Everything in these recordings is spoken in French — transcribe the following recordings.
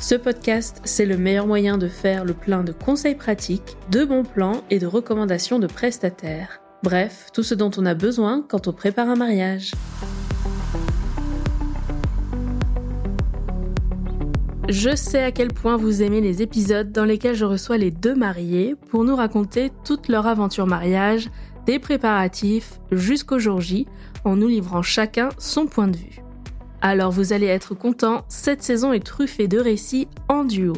Ce podcast, c'est le meilleur moyen de faire le plein de conseils pratiques, de bons plans et de recommandations de prestataires. Bref, tout ce dont on a besoin quand on prépare un mariage. Je sais à quel point vous aimez les épisodes dans lesquels je reçois les deux mariés pour nous raconter toute leur aventure mariage, des préparatifs jusqu'au jour J, en nous livrant chacun son point de vue. Alors vous allez être content, cette saison est truffée de récits en duo.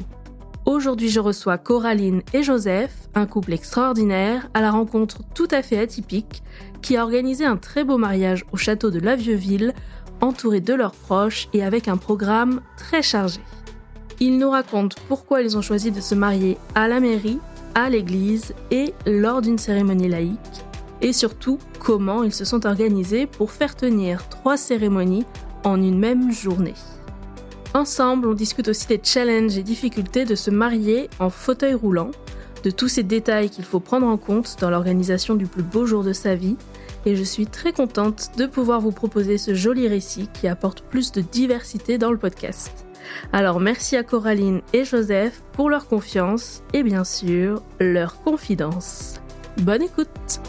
Aujourd'hui je reçois Coraline et Joseph, un couple extraordinaire, à la rencontre tout à fait atypique, qui a organisé un très beau mariage au château de la Vieux-Ville, entouré de leurs proches et avec un programme très chargé. Ils nous racontent pourquoi ils ont choisi de se marier à la mairie, à l'église et lors d'une cérémonie laïque, et surtout comment ils se sont organisés pour faire tenir trois cérémonies en une même journée. Ensemble, on discute aussi des challenges et difficultés de se marier en fauteuil roulant, de tous ces détails qu'il faut prendre en compte dans l'organisation du plus beau jour de sa vie, et je suis très contente de pouvoir vous proposer ce joli récit qui apporte plus de diversité dans le podcast. Alors merci à Coraline et Joseph pour leur confiance et bien sûr leur confidence. Bonne écoute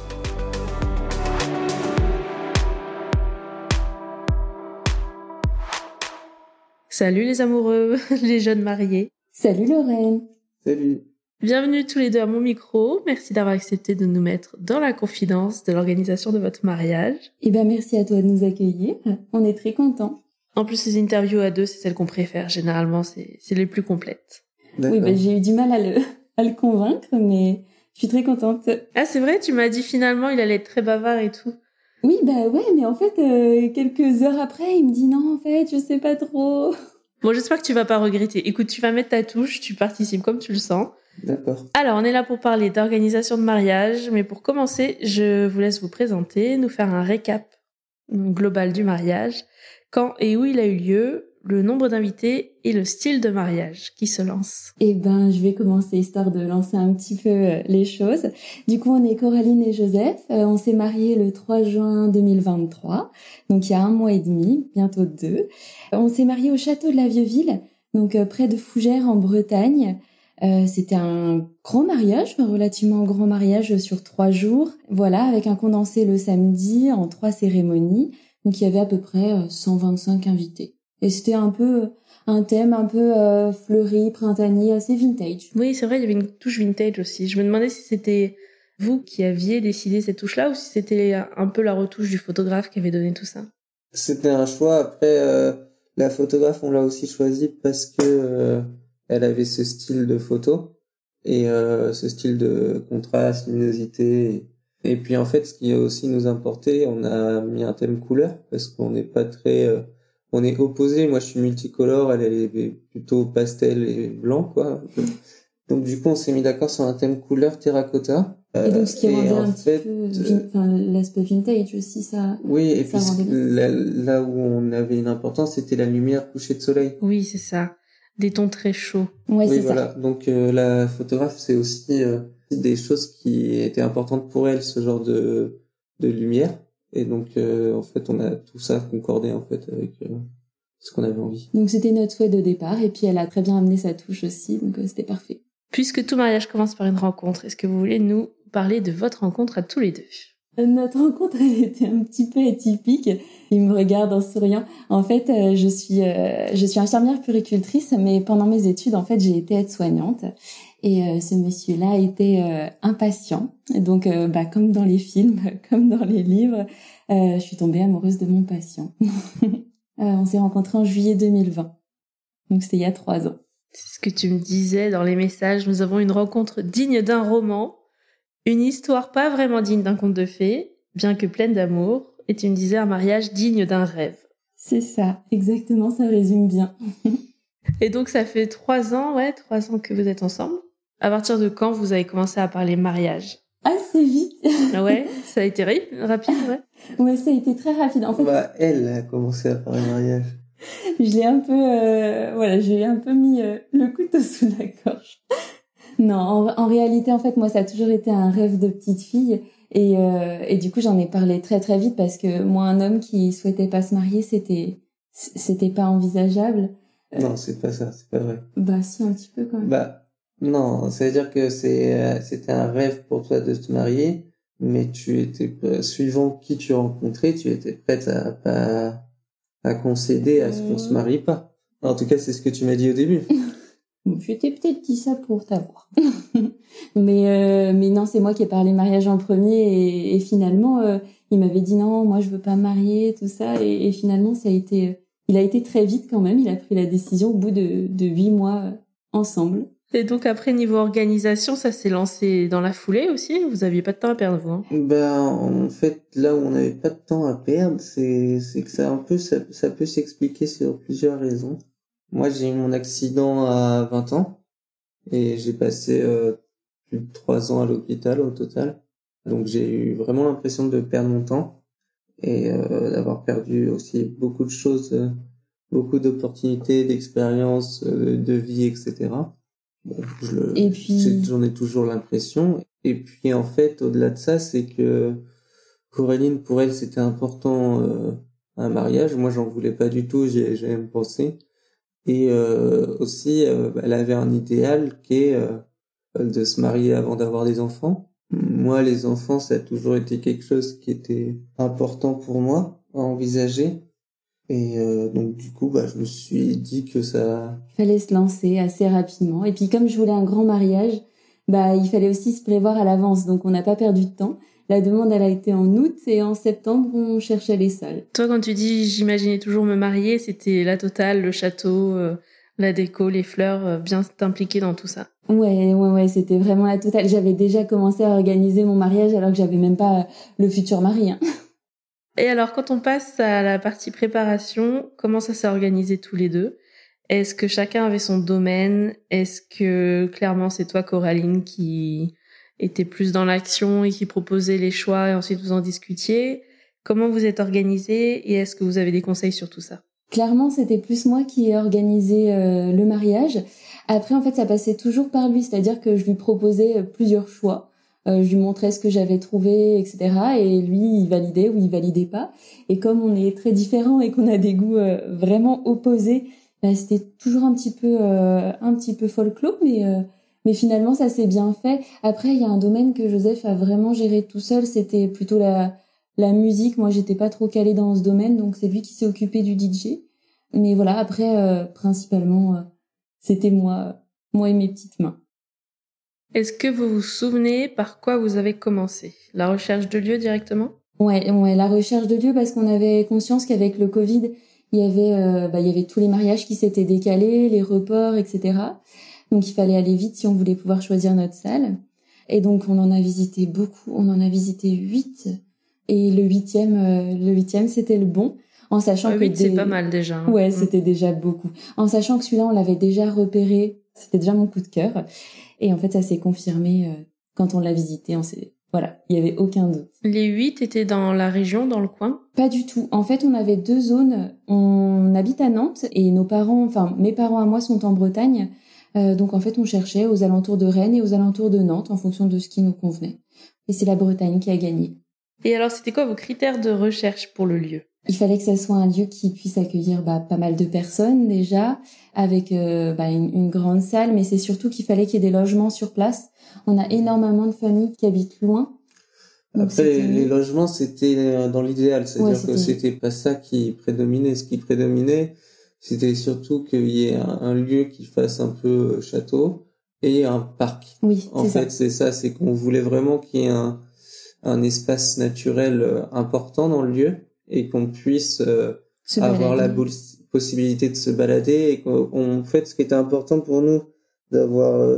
Salut les amoureux, les jeunes mariés. Salut Lorraine. Salut. Bienvenue tous les deux à mon micro. Merci d'avoir accepté de nous mettre dans la confidence de l'organisation de votre mariage. Eh ben merci à toi de nous accueillir. On est très contents. En plus, les interviews à deux, c'est celles qu'on préfère. Généralement, c'est les plus complètes. Oui, ben, j'ai eu du mal à le, à le convaincre, mais je suis très contente. Ah, c'est vrai, tu m'as dit finalement il allait être très bavard et tout. Oui, bah ouais, mais en fait, euh, quelques heures après, il me dit non, en fait, je sais pas trop. Bon, j'espère que tu vas pas regretter. Écoute, tu vas mettre ta touche, tu participes comme tu le sens. D'accord. Alors, on est là pour parler d'organisation de mariage, mais pour commencer, je vous laisse vous présenter, nous faire un récap global du mariage, quand et où il a eu lieu, le nombre d'invités et le style de mariage qui se lance. Eh ben, je vais commencer histoire de lancer un petit peu euh, les choses. Du coup, on est Coraline et Joseph. Euh, on s'est mariés le 3 juin 2023, donc il y a un mois et demi, bientôt deux. On s'est mariés au château de la Vieux-Ville, donc euh, près de Fougères en Bretagne. C'était un grand mariage, un relativement grand mariage sur trois jours. Voilà, avec un condensé le samedi en trois cérémonies. Donc il y avait à peu près 125 invités. Et c'était un peu un thème un peu euh, fleuri, printanier, assez vintage. Oui, c'est vrai, il y avait une touche vintage aussi. Je me demandais si c'était vous qui aviez décidé cette touche-là ou si c'était un peu la retouche du photographe qui avait donné tout ça. C'était un choix. Après, euh, la photographe, on l'a aussi choisi parce que euh, elle avait ce style de photo et ce style de contraste, luminosité. Et puis en fait, ce qui a aussi nous importé, on a mis un thème couleur parce qu'on n'est pas très on est opposés. Moi, je suis multicolore, elle, est plutôt pastel et blanc, quoi. Donc, du coup, on s'est mis d'accord sur un thème couleur terracotta. Et donc, ce qui rendait un petit peu, l'aspect vintage aussi, ça. Oui, et puis là, où on avait une importance, c'était la lumière couchée de soleil. Oui, c'est ça. Des tons très chauds. Ouais, oui, voilà. Donc, euh, la photographe, c'est aussi euh, des choses qui étaient importantes pour elle, ce genre de, de lumière. Et donc, euh, en fait, on a tout ça concordé en fait avec euh, ce qu'on avait envie. Donc, c'était notre souhait de départ, et puis elle a très bien amené sa touche aussi, donc euh, c'était parfait. Puisque tout mariage commence par une rencontre, est-ce que vous voulez nous parler de votre rencontre à tous les deux? Notre rencontre elle était un petit peu atypique. Il me regarde en souriant. En fait, je suis je suis infirmière puricultrice, mais pendant mes études, en fait, j'ai été aide-soignante. Et euh, ce monsieur-là était euh, impatient. Et donc, euh, bah, comme dans les films, comme dans les livres, je suis tombée amoureuse de mon patient. on s'est rencontrés en juillet 2020. Donc, c'était il y a trois ans. C'est ce que tu me disais dans les messages. Nous avons une rencontre digne d'un roman, une histoire pas vraiment digne d'un conte de fées, bien que pleine d'amour. Et tu me disais un mariage digne d'un rêve. C'est ça, exactement, ça résume bien. Et donc ça fait trois ans, ouais, trois ans que vous êtes ensemble À partir de quand vous avez commencé à parler mariage? Assez vite. Ah ouais, ça a été rapide, ouais? Ouais, ça a été très rapide. En fait, bah, elle a commencé à parler mariage. je l'ai un peu, euh, voilà, j'ai un peu mis euh, le couteau sous la gorge. non, en, en, réalité, en fait, moi, ça a toujours été un rêve de petite fille. Et, euh, et du coup, j'en ai parlé très très vite parce que moi, un homme qui souhaitait pas se marier, c'était c'était pas envisageable. Non, c'est pas ça, c'est pas vrai. Bah si, un petit peu quand même. Bah non, ça veut dire que c'est c'était un rêve pour toi de te marier, mais tu étais suivant qui tu rencontrais, tu étais prête à pas à concéder à ce qu'on se marie pas. En tout cas, c'est ce que tu m'as dit au début. Je t'ai peut-être dit ça pour t'avoir. mais euh, mais non, c'est moi qui ai parlé mariage en premier et, et finalement euh, il m'avait dit non, moi je veux pas me marier, tout ça et, et, finalement ça a été il a été très vite quand même, il a pris la décision au bout de de huit mois euh, ensemble. Et donc après niveau organisation, ça s'est lancé dans la foulée aussi. Vous aviez pas de temps à perdre vous. Hein? Ben en fait là où on n'avait pas de temps à perdre, c'est que ça un peu ça, ça peut s'expliquer sur plusieurs raisons. Moi, j'ai eu mon accident à 20 ans et j'ai passé euh, plus de 3 ans à l'hôpital au total. Donc j'ai eu vraiment l'impression de perdre mon temps et euh, d'avoir perdu aussi beaucoup de choses, euh, beaucoup d'opportunités, d'expériences, euh, de vie, etc. Bon, je le, et puis j'en ai toujours l'impression. Et puis en fait, au-delà de ça, c'est que Coraline, pour elle, c'était important euh, un mariage. Moi, j'en voulais pas du tout. J'ai jamais pensé. Et euh, aussi, euh, elle avait un idéal qui est euh, de se marier avant d'avoir des enfants. Moi, les enfants, ça a toujours été quelque chose qui était important pour moi à envisager. Et euh, donc du coup, bah, je me suis dit que ça fallait se lancer assez rapidement. Et puis comme je voulais un grand mariage, bah il fallait aussi se prévoir à l'avance. Donc on n'a pas perdu de temps. La demande, elle a été en août et en septembre, on cherchait les salles. Toi, quand tu dis j'imaginais toujours me marier, c'était la totale, le château, euh, la déco, les fleurs, euh, bien t'impliquer dans tout ça. Ouais, ouais, ouais, c'était vraiment la totale. J'avais déjà commencé à organiser mon mariage alors que j'avais même pas le futur mari. Hein. Et alors, quand on passe à la partie préparation, comment ça s'est organisé tous les deux? Est-ce que chacun avait son domaine? Est-ce que clairement c'est toi, Coraline, qui était plus dans l'action et qui proposait les choix et ensuite vous en discutiez? Comment vous êtes organisé et est-ce que vous avez des conseils sur tout ça? Clairement, c'était plus moi qui ai organisé euh, le mariage. Après, en fait, ça passait toujours par lui, c'est-à-dire que je lui proposais euh, plusieurs choix. Euh, je lui montrais ce que j'avais trouvé, etc. Et lui, il validait ou il validait pas. Et comme on est très différents et qu'on a des goûts euh, vraiment opposés, bah, c'était toujours un petit peu, euh, un petit peu folklore, mais mais finalement, ça s'est bien fait. Après, il y a un domaine que Joseph a vraiment géré tout seul. C'était plutôt la, la musique. Moi, j'étais pas trop calée dans ce domaine, donc c'est lui qui s'est occupé du DJ. Mais voilà, après, euh, principalement, euh, c'était moi, moi et mes petites mains. Est-ce que vous vous souvenez par quoi vous avez commencé? La recherche de lieu directement? Ouais, ouais, la recherche de lieu parce qu'on avait conscience qu'avec le Covid, il y avait, euh, bah, il y avait tous les mariages qui s'étaient décalés, les reports, etc. Donc il fallait aller vite si on voulait pouvoir choisir notre salle. Et donc on en a visité beaucoup, on en a visité huit. Et le huitième, euh, le huitième c'était le bon, en sachant ah, que c'est pas mal déjà. Hein. Ouais, mm. c'était déjà beaucoup. En sachant que celui-là on l'avait déjà repéré, c'était déjà mon coup de cœur. Et en fait ça s'est confirmé euh, quand on l'a visité. On s'est voilà, il y avait aucun doute. Les huit étaient dans la région, dans le coin? Pas du tout. En fait, on avait deux zones. On habite à Nantes et nos parents, enfin mes parents à moi sont en Bretagne. Euh, donc en fait, on cherchait aux alentours de Rennes et aux alentours de Nantes en fonction de ce qui nous convenait. Et c'est la Bretagne qui a gagné. Et alors, c'était quoi vos critères de recherche pour le lieu? Il fallait que ça soit un lieu qui puisse accueillir bah, pas mal de personnes déjà, avec euh, bah, une, une, grande salle, mais c'est surtout qu'il fallait qu'il y ait des logements sur place. On a énormément de familles qui habitent loin. Après, les, logements, c'était euh, dans l'idéal, c'est-à-dire que c'était pas ça qui prédominait. Ce qui prédominait, c'était surtout qu'il y ait un, lieu qui fasse un peu euh, château et un parc. Oui, en fait, c'est ça, c'est qu'on voulait vraiment qu'il y ait un, un espace naturel important dans le lieu et qu'on puisse euh, avoir la possibilité de se balader et qu'en fait, ce qui était important pour nous d'avoir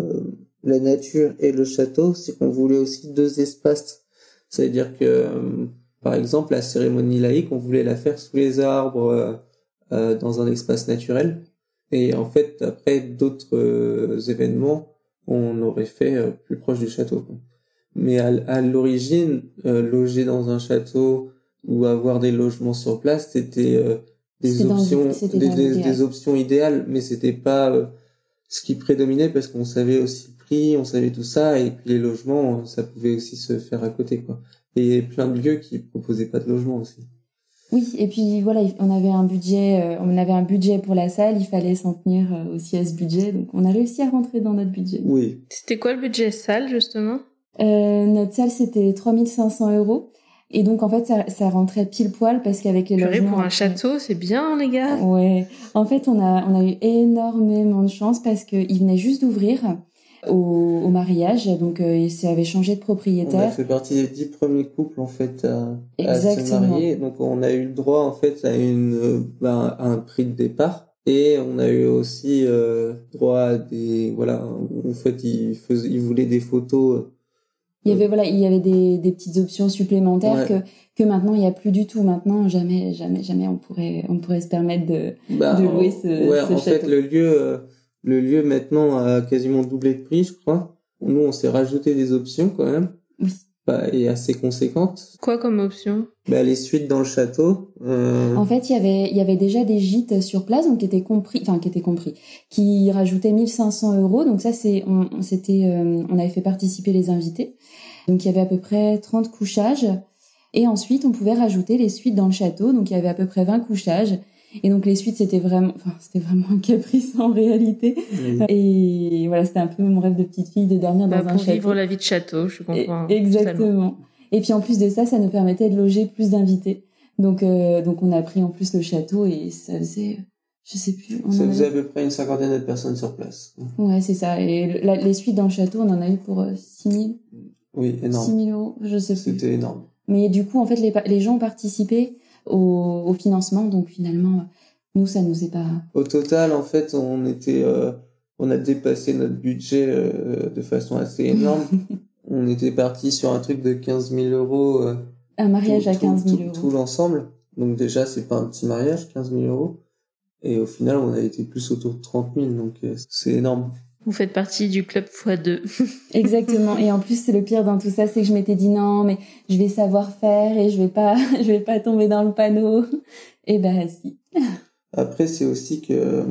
la nature et le château, c'est qu'on voulait aussi deux espaces. C'est-à-dire que, par exemple, la cérémonie laïque, on voulait la faire sous les arbres euh, dans un espace naturel. Et en fait, après d'autres euh, événements, on aurait fait euh, plus proche du château. Mais à, l'origine, euh, loger dans un château ou avoir des logements sur place, c'était euh, des options, des, options idéales, mais c'était pas ce qui prédominait parce qu'on savait aussi le prix, on savait tout ça, et puis les logements, ça pouvait aussi se faire à côté, quoi. Et il y avait plein de lieux qui proposaient pas de logement aussi. Oui, et puis voilà, on avait un budget, euh, on avait un budget pour la salle, il fallait s'en tenir euh, aussi à ce budget, donc on a réussi à rentrer dans notre budget. Oui. C'était quoi le budget salle justement? Euh, Notre salle c'était 3500 euros. Et donc en fait ça, ça rentrait pile poil parce qu'avec les logements pour un château c'est bien les gars. Ouais. En fait on a on a eu énormément de chance parce qu'ils venaient juste d'ouvrir au, au mariage. Donc, euh, ça avait changé de propriétaire. On a fait partie des dix premiers couples en fait à, à se marier. Donc, on a eu le droit en fait à une euh, ben, un prix de départ. Et on a eu aussi euh, droit à des voilà en fait ils faisaient ils voulaient des photos il y avait voilà il y avait des, des petites options supplémentaires que que maintenant il y a plus du tout maintenant jamais jamais jamais on pourrait on pourrait se permettre de bah, de louer ce, ouais, ce en fait le lieu le lieu maintenant a quasiment doublé de prix, je crois. Nous, on s'est rajouté des options quand même. Oui. Et assez conséquentes. Quoi comme option? Bah, Les suites dans le château. Euh... En fait, il y avait il y avait déjà des gîtes sur place, donc qui étaient compris, enfin qui étaient compris, qui rajoutaient 1500 euros. Donc ça, c'est on, c'était euh, on avait fait participer les invités. Donc il y avait à peu près 30 couchages. Et ensuite, on pouvait rajouter les suites dans le château. Donc il y avait à peu près 20 couchages. Et donc les suites, c'était vraiment, enfin, c'était vraiment un caprice en réalité. Et voilà, c'était un peu mon rêve de petite fille de dormir bah, dans un château. Pour vivre la vie de château, je comprends. exactement. Et puis en plus de ça, ça nous permettait de loger plus d'invités. Donc euh, donc on a pris en plus le château et ça faisait, je sais plus. ça faisait à peu près une cinquantaine de personnes sur place. Ouais, c'est ça. Et les suites dans le château, on en a eu pour euh, 6 000. Oui, énorme. 6 000 euros, je sais plus. C'était énorme. Mais du coup, en fait, les, les gens ont participé au, au, financement. Donc finalement, nous, ça nous est pas. Au total, en fait, on était, euh, on a dépassé notre budget euh, de façon assez énorme. on était parti sur un truc de 15 000 euros. Euh, un mariage à 15 000 euros. Tout, l'ensemble. Donc déjà, c'est pas un petit mariage, 15 000 euros. Et au final, on a été plus autour de 30 000, donc c'est énorme. Vous faites partie du club x2. Exactement. Et en plus, c'est le pire dans tout ça, c'est que je m'étais dit non, mais je vais savoir faire et je vais pas, je vais pas tomber dans le panneau. Et ben si. Après, c'est aussi que euh,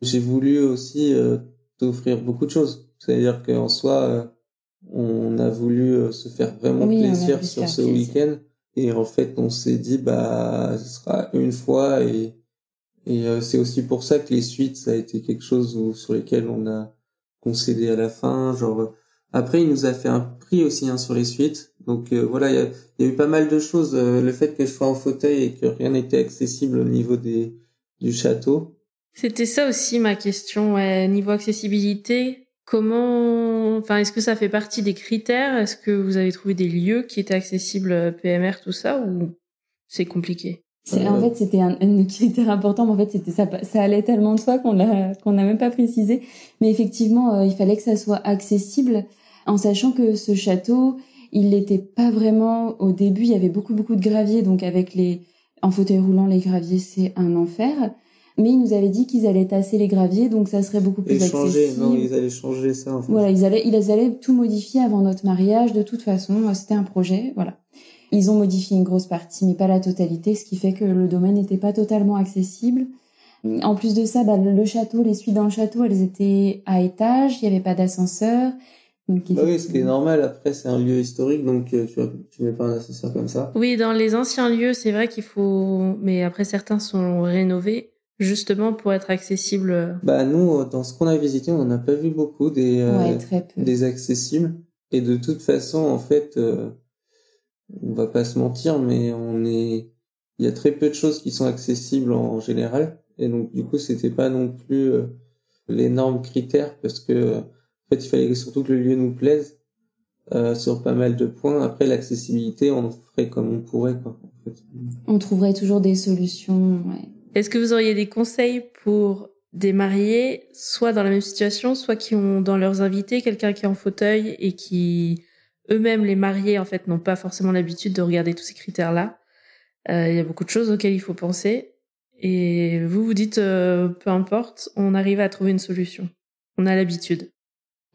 j'ai voulu aussi euh, t'offrir beaucoup de choses. C'est-à-dire qu'en soi, euh, on a voulu se faire vraiment plaisir sur ce week-end. Et en fait, on s'est dit, bah, ce sera une fois. Et, et c'est aussi pour ça que les suites, ça a été quelque chose sur lesquels on a concédé à la fin. Genre, après, il nous a fait un prix aussi hein, sur les suites. Donc voilà, il y a, y a, eu pas mal de choses. le fait que je sois en fauteuil et que rien n'était accessible au niveau des du château. C'était ça aussi ma question, ouais. niveau accessibilité. Comment, enfin, est-ce que ça fait partie des critères? Est-ce que vous avez trouvé des lieux qui étaient accessibles euh, PMR, tout ça, ou c'est compliqué? En euh. fait, c'était un, un, critère important, mais en fait, c'était ça, ça allait tellement de soi qu'on l'a, qu'on n'a même pas précisé. Mais effectivement, euh, il fallait que ça soit accessible, en sachant que ce château, il n'était pas vraiment au début. Il y avait beaucoup, beaucoup de graviers, donc avec les en fauteuil roulant, les graviers, c'est un enfer. Mais ils nous avaient dit qu'ils allaient tasser les graviers, donc ça serait beaucoup plus Et changer, non, ils allaient changer ça. En fait. Voilà, ils allaient, ils allaient tout modifier avant notre mariage. De toute façon, c'était un projet, voilà. Ils ont modifié une grosse partie, mais pas la totalité, ce qui fait que le domaine n'était pas totalement accessible. En plus de ça, bah, le château, les suites dans le château, elles étaient à étage, il n'y avait pas d'ascenseur. Bah oui, ce qui est normal. Après, c'est un lieu historique, donc euh, tu, tu mets pas un ascenseur comme ça. Oui, dans les anciens lieux, c'est vrai qu'il faut. Mais après, certains sont rénovés justement pour être accessibles. Bah nous, dans ce qu'on a visité, on n'en a pas vu beaucoup des euh, des accessibles. Et de toute façon, en fait, euh, on va pas se mentir, mais on est, il y a très peu de choses qui sont accessibles en général. Et donc du coup, c'était pas non plus euh, l'énorme critère parce que en fait, il fallait surtout que le lieu nous plaise euh, sur pas mal de points. Après, l'accessibilité, on ferait comme on pourrait. Quoi, en fait. On trouverait toujours des solutions. Ouais. Est-ce que vous auriez des conseils pour des mariés, soit dans la même situation, soit qui ont dans leurs invités quelqu'un qui est en fauteuil et qui eux-mêmes, les mariés, en fait, n'ont pas forcément l'habitude de regarder tous ces critères-là. Euh, il y a beaucoup de choses auxquelles il faut penser. Et vous vous dites, euh, peu importe, on arrive à trouver une solution. On a l'habitude.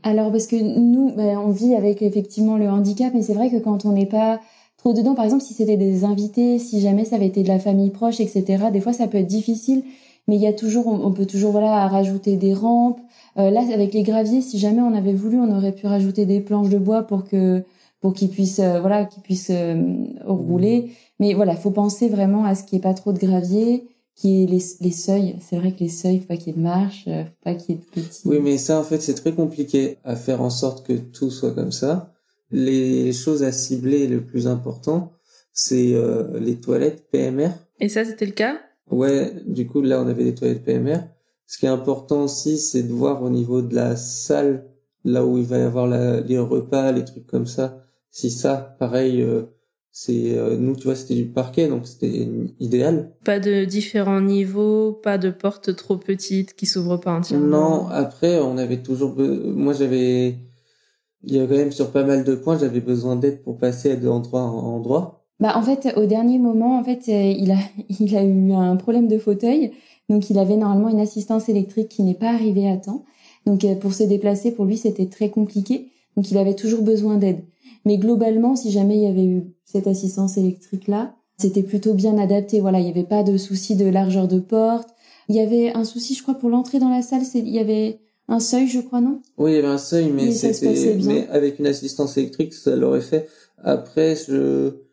Alors parce que nous, ben, on vit avec effectivement le handicap, mais c'est vrai que quand on n'est pas trop dedans, par exemple, si c'était des invités, si jamais ça avait été de la famille proche, etc., des fois ça peut être difficile, mais il y a toujours, on, peut toujours voilà rajouter des rampes. Euh, là, avec les graviers, si jamais on avait voulu, on aurait pu rajouter des planches de bois pour que pour qu'ils puissent euh, voilà qu'ils puissent euh, rouler. Mais voilà, faut penser vraiment à ce qui est pas trop de gravier qui est les, les seuils. C'est vrai que les seuils, faut pas qu'il y ait de marche, faut pas qu'il y ait de petits. Oui, mais ça, en fait, c'est très compliqué à faire en sorte que tout soit comme ça. Les choses à cibler, le plus important, c'est les toilettes PMR. Et ça, c'était le cas? Ouais, du coup, là, on avait des toilettes PMR. Ce qui est important aussi, c'est de voir au niveau de la salle, là où il va y avoir la, les repas, les trucs comme ça. Si ça, pareil, euh, c'est euh, nous, tu vois, c'était du parquet, donc c'était idéal. Pas de différents niveaux, pas de portes trop petites qui s'ouvrent pas entièrement. Non, après, on avait toujours, moi, j'avais, il y a quand même sur pas mal de points, j'avais besoin d'aide pour passer d'endroit en endroit. Bah en fait au dernier moment en fait euh, il a il a eu un problème de fauteuil. Donc il avait normalement une assistance électrique qui n'est pas arrivée à temps. Donc euh, pour se déplacer pour lui c'était très compliqué. Donc il avait toujours besoin d'aide. Mais globalement si jamais il y avait eu cette assistance électrique là c'était plutôt bien adapté. Voilà il y avait pas de souci de largeur de porte. Il y avait un souci je crois pour l'entrée dans la salle il y avait un seuil je crois non? Oui il y avait un seuil mais c'était mais avec une assistance électrique ça l'aurait fait. Après je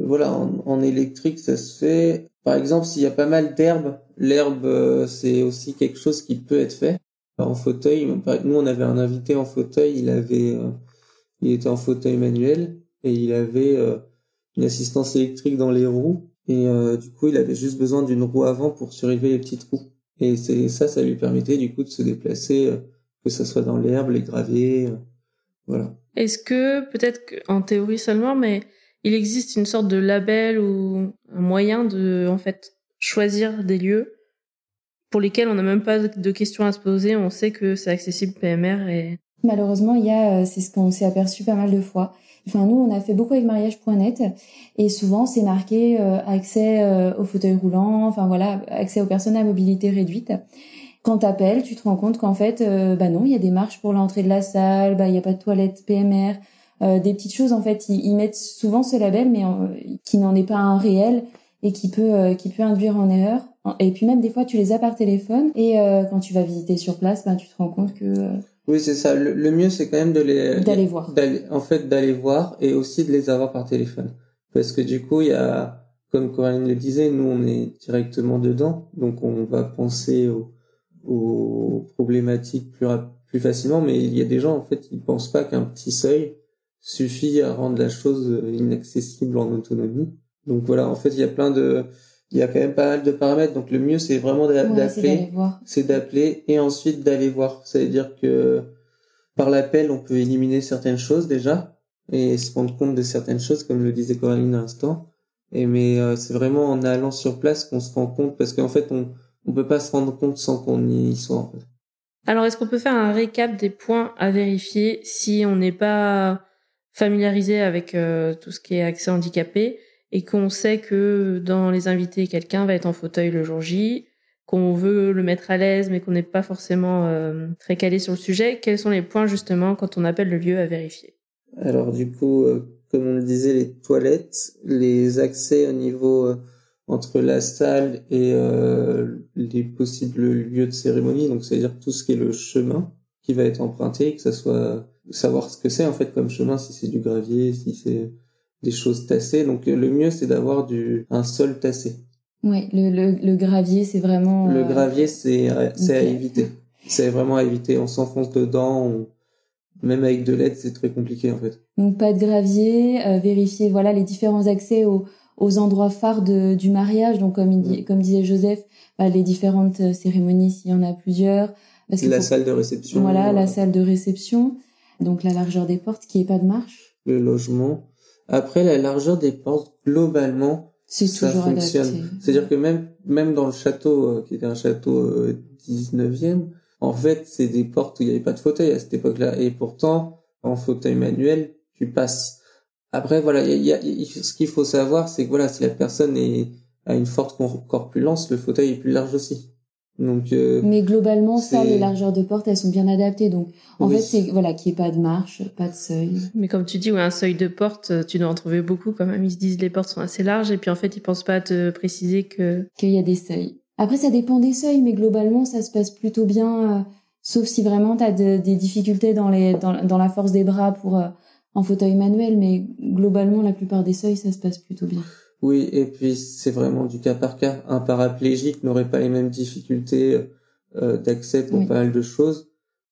voilà, en, électrique, ça se fait. Par exemple, s'il y a pas mal d'herbe, l'herbe, euh, c'est aussi quelque chose qui peut être fait. En fauteuil, nous, on avait un invité en fauteuil, il avait, euh, il était en fauteuil manuel et il avait euh, une assistance électrique dans les roues et du coup, il avait juste besoin d'une roue avant pour surélever les petites roues. Et c'est ça, ça lui permettait du coup de se déplacer, que ça soit dans l'herbe, les graviers, voilà. Est-ce que peut-être en théorie seulement, mais il existe une sorte de label ou un moyen de en fait choisir des lieux pour lesquels on n'a même pas de questions à se poser, on sait que c'est accessible PMR et malheureusement il y a euh, c'est ce qu'on s'est aperçu pas mal de fois. Enfin nous on a fait beaucoup avec mariage.net et souvent c'est marqué euh, accès euh, au fauteuil roulant, enfin voilà, accès aux personnes à mobilité réduite. Quand t'appelles, tu te rends compte qu'en fait bah non, il y a des marches pour l'entrée de la salle, bah il y a pas de toilette PMR, euh, des petites choses en fait ils, mettent souvent ce label mais qui n'en est pas un réel et qui peut euh, qui peut induire en erreur. Et puis même des fois tu les as par téléphone et euh, quand tu vas visiter sur place ben tu te rends compte que oui c'est ça. Le, mieux c'est quand même de les d'aller voir. en fait d'aller voir et aussi de les avoir par téléphone. Parce que du coup il y a comme Corinne le disait nous on est directement dedans. Donc on va penser aux, aux problématiques plus plus facilement. Mais il y a des gens en fait ils pensent pas qu'un petit seuil suffit à rendre la chose inaccessible en autonomie. Donc voilà, en fait, il y a plein de, il y a quand même pas mal de paramètres. Donc le mieux, c'est vraiment d'appeler, c'est d'appeler et ensuite d'aller voir. Ça veut dire que par l'appel, on peut éliminer certaines choses déjà et se rendre compte de certaines choses, comme le disait Coraline à l'instant. Et mais euh, c'est vraiment en allant sur place qu'on se rend compte, parce qu'en fait, on on peut pas se rendre compte sans qu'on y soit. En fait. Alors, est-ce qu'on peut faire un récap des points à vérifier si on n'est pas familiarisé avec euh, tout ce qui est accès handicapé et qu'on sait que dans les invités, quelqu'un va être en fauteuil le jour J, qu'on veut le mettre à l'aise mais qu'on n'est pas forcément euh, très calé sur le sujet, quels sont les points justement quand on appelle le lieu à vérifier? Alors du coup, euh, comme on le disait, les toilettes, les accès au niveau entre la salle et les possibles lieux de cérémonie, donc c'est-à-dire tout ce qui est le chemin qui va être emprunté, que ça soit savoir ce que c'est en fait comme chemin, si c'est du gravier, si c'est des choses tassées. Donc le mieux c'est d'avoir du un sol tassé. Oui, le, le, le gravier c'est vraiment. Le euh, gravier c'est c'est à éviter. C'est vraiment à éviter. On s'enfonce dedans. Même avec de l'aide, c'est très compliqué en fait. Donc pas de gravier, euh, vérifier voilà les différents accès aux, aux endroits phares de, du mariage. Donc comme il dit, comme disait Joseph, bah, les différentes euh, cérémonies s'il y en a plusieurs. Parce la salle de réception. Voilà, la salle de réception donc la largeur des portes, qui est pas de marche. Le logement. Après, la largeur des portes, globalement, c'est ça fonctionne. C'est-à-dire que même même dans le château, euh, qui était un château euh, 19e, en fait, c'est des portes où il n'y avait pas de fauteuil à cette époque-là. Et pourtant, en fauteuil manuel, tu passes. Après, voilà, y y a, ce qu'il faut savoir, c'est que voilà, si la personne est, a une forte corpulence, le fauteuil est plus large aussi. Donc, euh, mais globalement, ça, les largeurs de porte, elles sont bien adaptées. Donc, en Oui. fait, c'est voilà, qu'il n'y ait pas de marche, pas de seuil. Mais comme tu dis, ouais, un seuil de porte, euh, tu dois en trouver beaucoup quand même. Ils se disent les portes sont assez larges et puis en fait, ils pensent pas à te préciser que. qu'il y a des seuils. Après, ça dépend des seuils, mais globalement, ça se passe plutôt bien, euh, sauf si vraiment tu as des difficultés dans, les, dans, dans la force des bras pour euh, en fauteuil manuel, mais globalement, la plupart des seuils, ça se passe plutôt bien. Oui, et puis c'est vraiment du cas par cas. Un paraplégique n'aurait pas les mêmes difficultés euh, d'accès pour Oui. pas mal de choses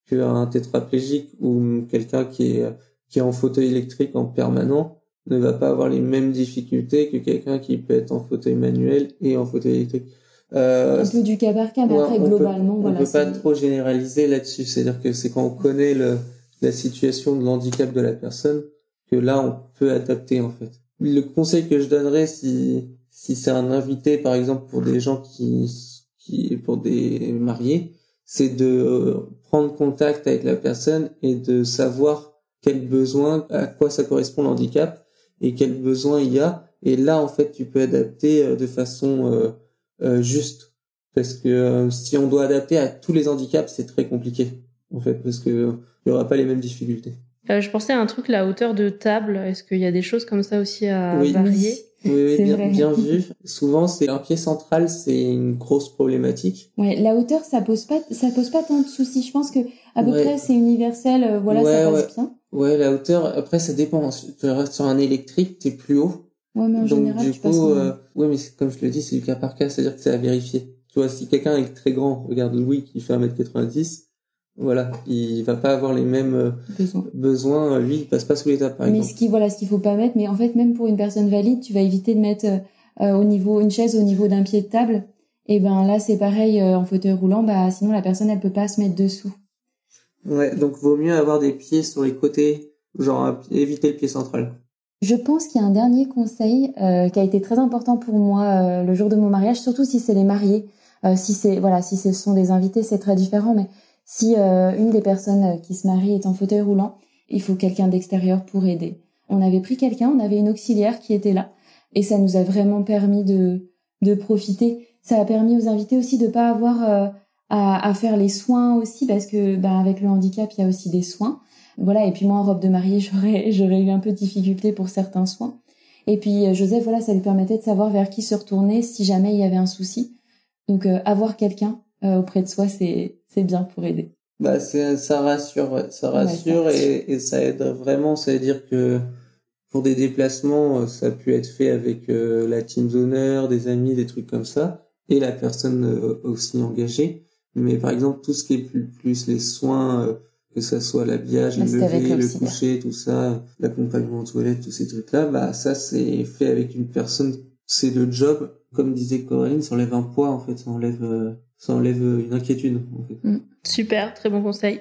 qu'un tétraplégique ou quelqu'un qui est qui est en fauteuil électrique en permanent ne va pas avoir les mêmes difficultés que quelqu'un qui peut être en fauteuil manuel et en fauteuil électrique. Euh, Un peu du cas par cas, mais Ouais, après, on peut- globalement, on voilà. peut pas trop généraliser là-dessus. C'est-à-dire que c'est quand on connaît le, la situation de l'handicap de la personne que là on peut adapter en fait. Le conseil que je donnerais si si c'est un invité par exemple pour des gens qui qui pour des mariés, c'est de euh, prendre contact avec la personne et de savoir quel besoin, à quoi ça correspond le handicap et quel besoin il y a. Et là en fait tu peux adapter euh, de façon euh, juste parce que si on doit adapter à tous les handicaps, c'est très compliqué en fait parce que il y aura pas les mêmes difficultés. Euh, je pensais à un truc, la hauteur de table. Est-ce qu'il y a des choses comme ça aussi à Oui. varier? Oui, oui, bien, bien vu. Souvent, c'est un pied central, c'est une grosse problématique. Ouais, la hauteur, ça pose pas, ça pose pas tant de soucis. Je pense que à peu Ouais. près c'est universel. euh, voilà, Ouais, ça passe ouais. bien. Ouais, la hauteur. Après, ça dépend. Tu restes sur un électrique, t'es plus haut. Ouais, mais en Donc général, du tu passes. coup, même. euh, ouais, mais comme je le dis, c'est du cas par cas, c'est-à-dire que c'est à vérifier. Tu vois, si quelqu'un est très grand, regarde Louis qui fait 1m90, voilà, il va pas avoir les mêmes euh, besoin. besoins. Lui, il passe pas sous l'étape, par Mais exemple. ce qui, voilà, ce qu'il faut pas mettre, mais en fait, même pour une personne valide, tu vas éviter de mettre euh, euh, au niveau, une chaise au niveau d'un pied de table. Et ben là, c'est pareil, euh, en fauteuil roulant, bah, sinon la personne, elle peut pas se mettre dessous. Ouais, donc vaut mieux avoir des pieds sur les côtés, genre éviter le pied central. Je pense qu'il y a un dernier conseil euh, qui a été très important pour moi euh, le jour de mon mariage, surtout si c'est les mariés. Euh, si c'est voilà, si ce sont des invités, c'est très différent. Mais si euh, une des personnes euh, qui se marie est en fauteuil roulant, il faut quelqu'un d'extérieur pour aider. On avait pris quelqu'un, on avait une auxiliaire qui était là, et ça nous a vraiment permis de de profiter. Ça a permis aux invités aussi de pas avoir euh, à, à faire les soins aussi, parce que ben avec le handicap, il y a aussi des soins. Voilà, et puis moi en robe de mariée, j'aurais j'aurais eu un peu de difficulté pour certains soins. Et puis euh, Joseph, voilà, ça lui permettait de savoir vers qui se retourner si jamais il y avait un souci. Donc euh, avoir quelqu'un euh, auprès de soi, c'est c'est bien pour aider. Bah, c'est, ça rassure, ça Ouais, rassure ça et, et ça aide vraiment. Ça veut dire que pour des déplacements, euh, ça a pu être fait avec euh, la team d'honneur, des amis, des trucs comme ça, et la personne euh, aussi engagée. Mais par exemple, tout ce qui est plus, plus les soins, euh, que ça soit l'habillage, le lever, le coucher, tout ça, l'accompagnement aux toilettes, tous ces trucs-là, bah ça c'est fait avec une personne. C'est le job, comme disait Corinne, ça enlève un poids en fait, ça enlève, euh, ça enlève une inquiétude. En fait. Super, très bon conseil.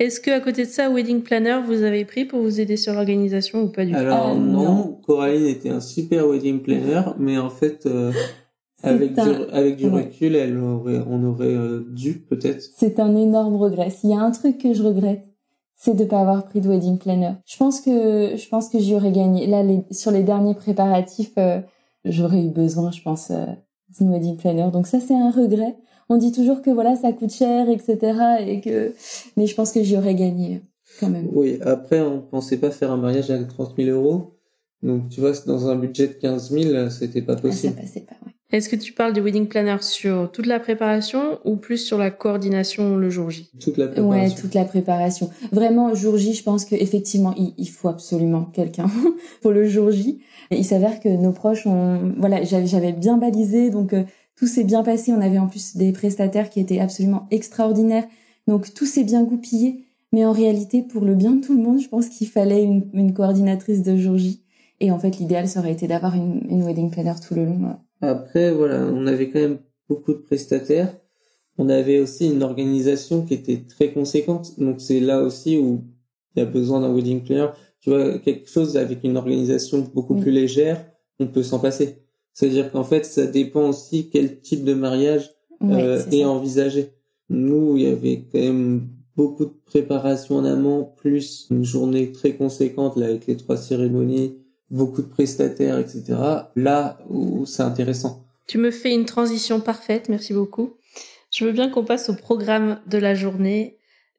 Est-ce que à côté de ça, Wedding Planner, vous avez pris pour vous aider sur l'organisation ou pas du tout? Alors Ah, non, non. Coraline était un super wedding planner, mais en fait, euh, avec, un- du, avec du ouais. recul, elle aurait, on aurait euh, dû peut-être. C'est un énorme regret. S'il y a un truc que je regrette, c'est de pas avoir pris de wedding planner. Je pense que je pense que j'y aurais gagné. Là, les, sur les derniers préparatifs, euh, j'aurais eu besoin, je pense, euh, d'une wedding planner. Donc ça, c'est un regret. On dit toujours que voilà, ça coûte cher, etc. Et que, mais je pense que j'y aurais gagné quand même. Oui, après, on pensait pas faire un mariage à 30 000 euros. Donc, tu vois, dans un budget de 15 000, c'était pas Ah, ça possible. passait pas. ouais. Est-ce que tu parles du Wedding Planner sur toute la préparation ou plus sur la coordination le jour J? Toute la Ouais, préparation. toute la préparation. Vraiment, jour J, je pense que effectivement, il, il faut absolument quelqu'un pour le jour J. Et il s'avère que nos proches ont, voilà, j'avais, j'avais bien balisé, donc euh, tout s'est bien passé. On avait en plus des prestataires qui étaient absolument extraordinaires, donc tout s'est bien goupillé. Mais en réalité, pour le bien de tout le monde, je pense qu'il fallait une, une coordinatrice de jour J. Et en fait, l'idéal, ça aurait été d'avoir une, une wedding planner tout le long. Après, voilà, on avait quand même beaucoup de prestataires. On avait aussi une organisation qui était très conséquente. Donc, c'est là aussi où il y a besoin d'un wedding planner. Tu vois, quelque chose avec une organisation beaucoup Oui. plus légère, on peut s'en passer. C'est-à-dire qu'en fait, ça dépend aussi quel type de mariage euh, est ça. envisagé. Nous, il y avait quand même beaucoup de préparation en amont, plus une journée très conséquente là, avec les trois cérémonies, beaucoup de prestataires, etc. Là où c'est intéressant. Tu me fais une transition parfaite, merci beaucoup. Je veux bien qu'on passe au programme de la journée.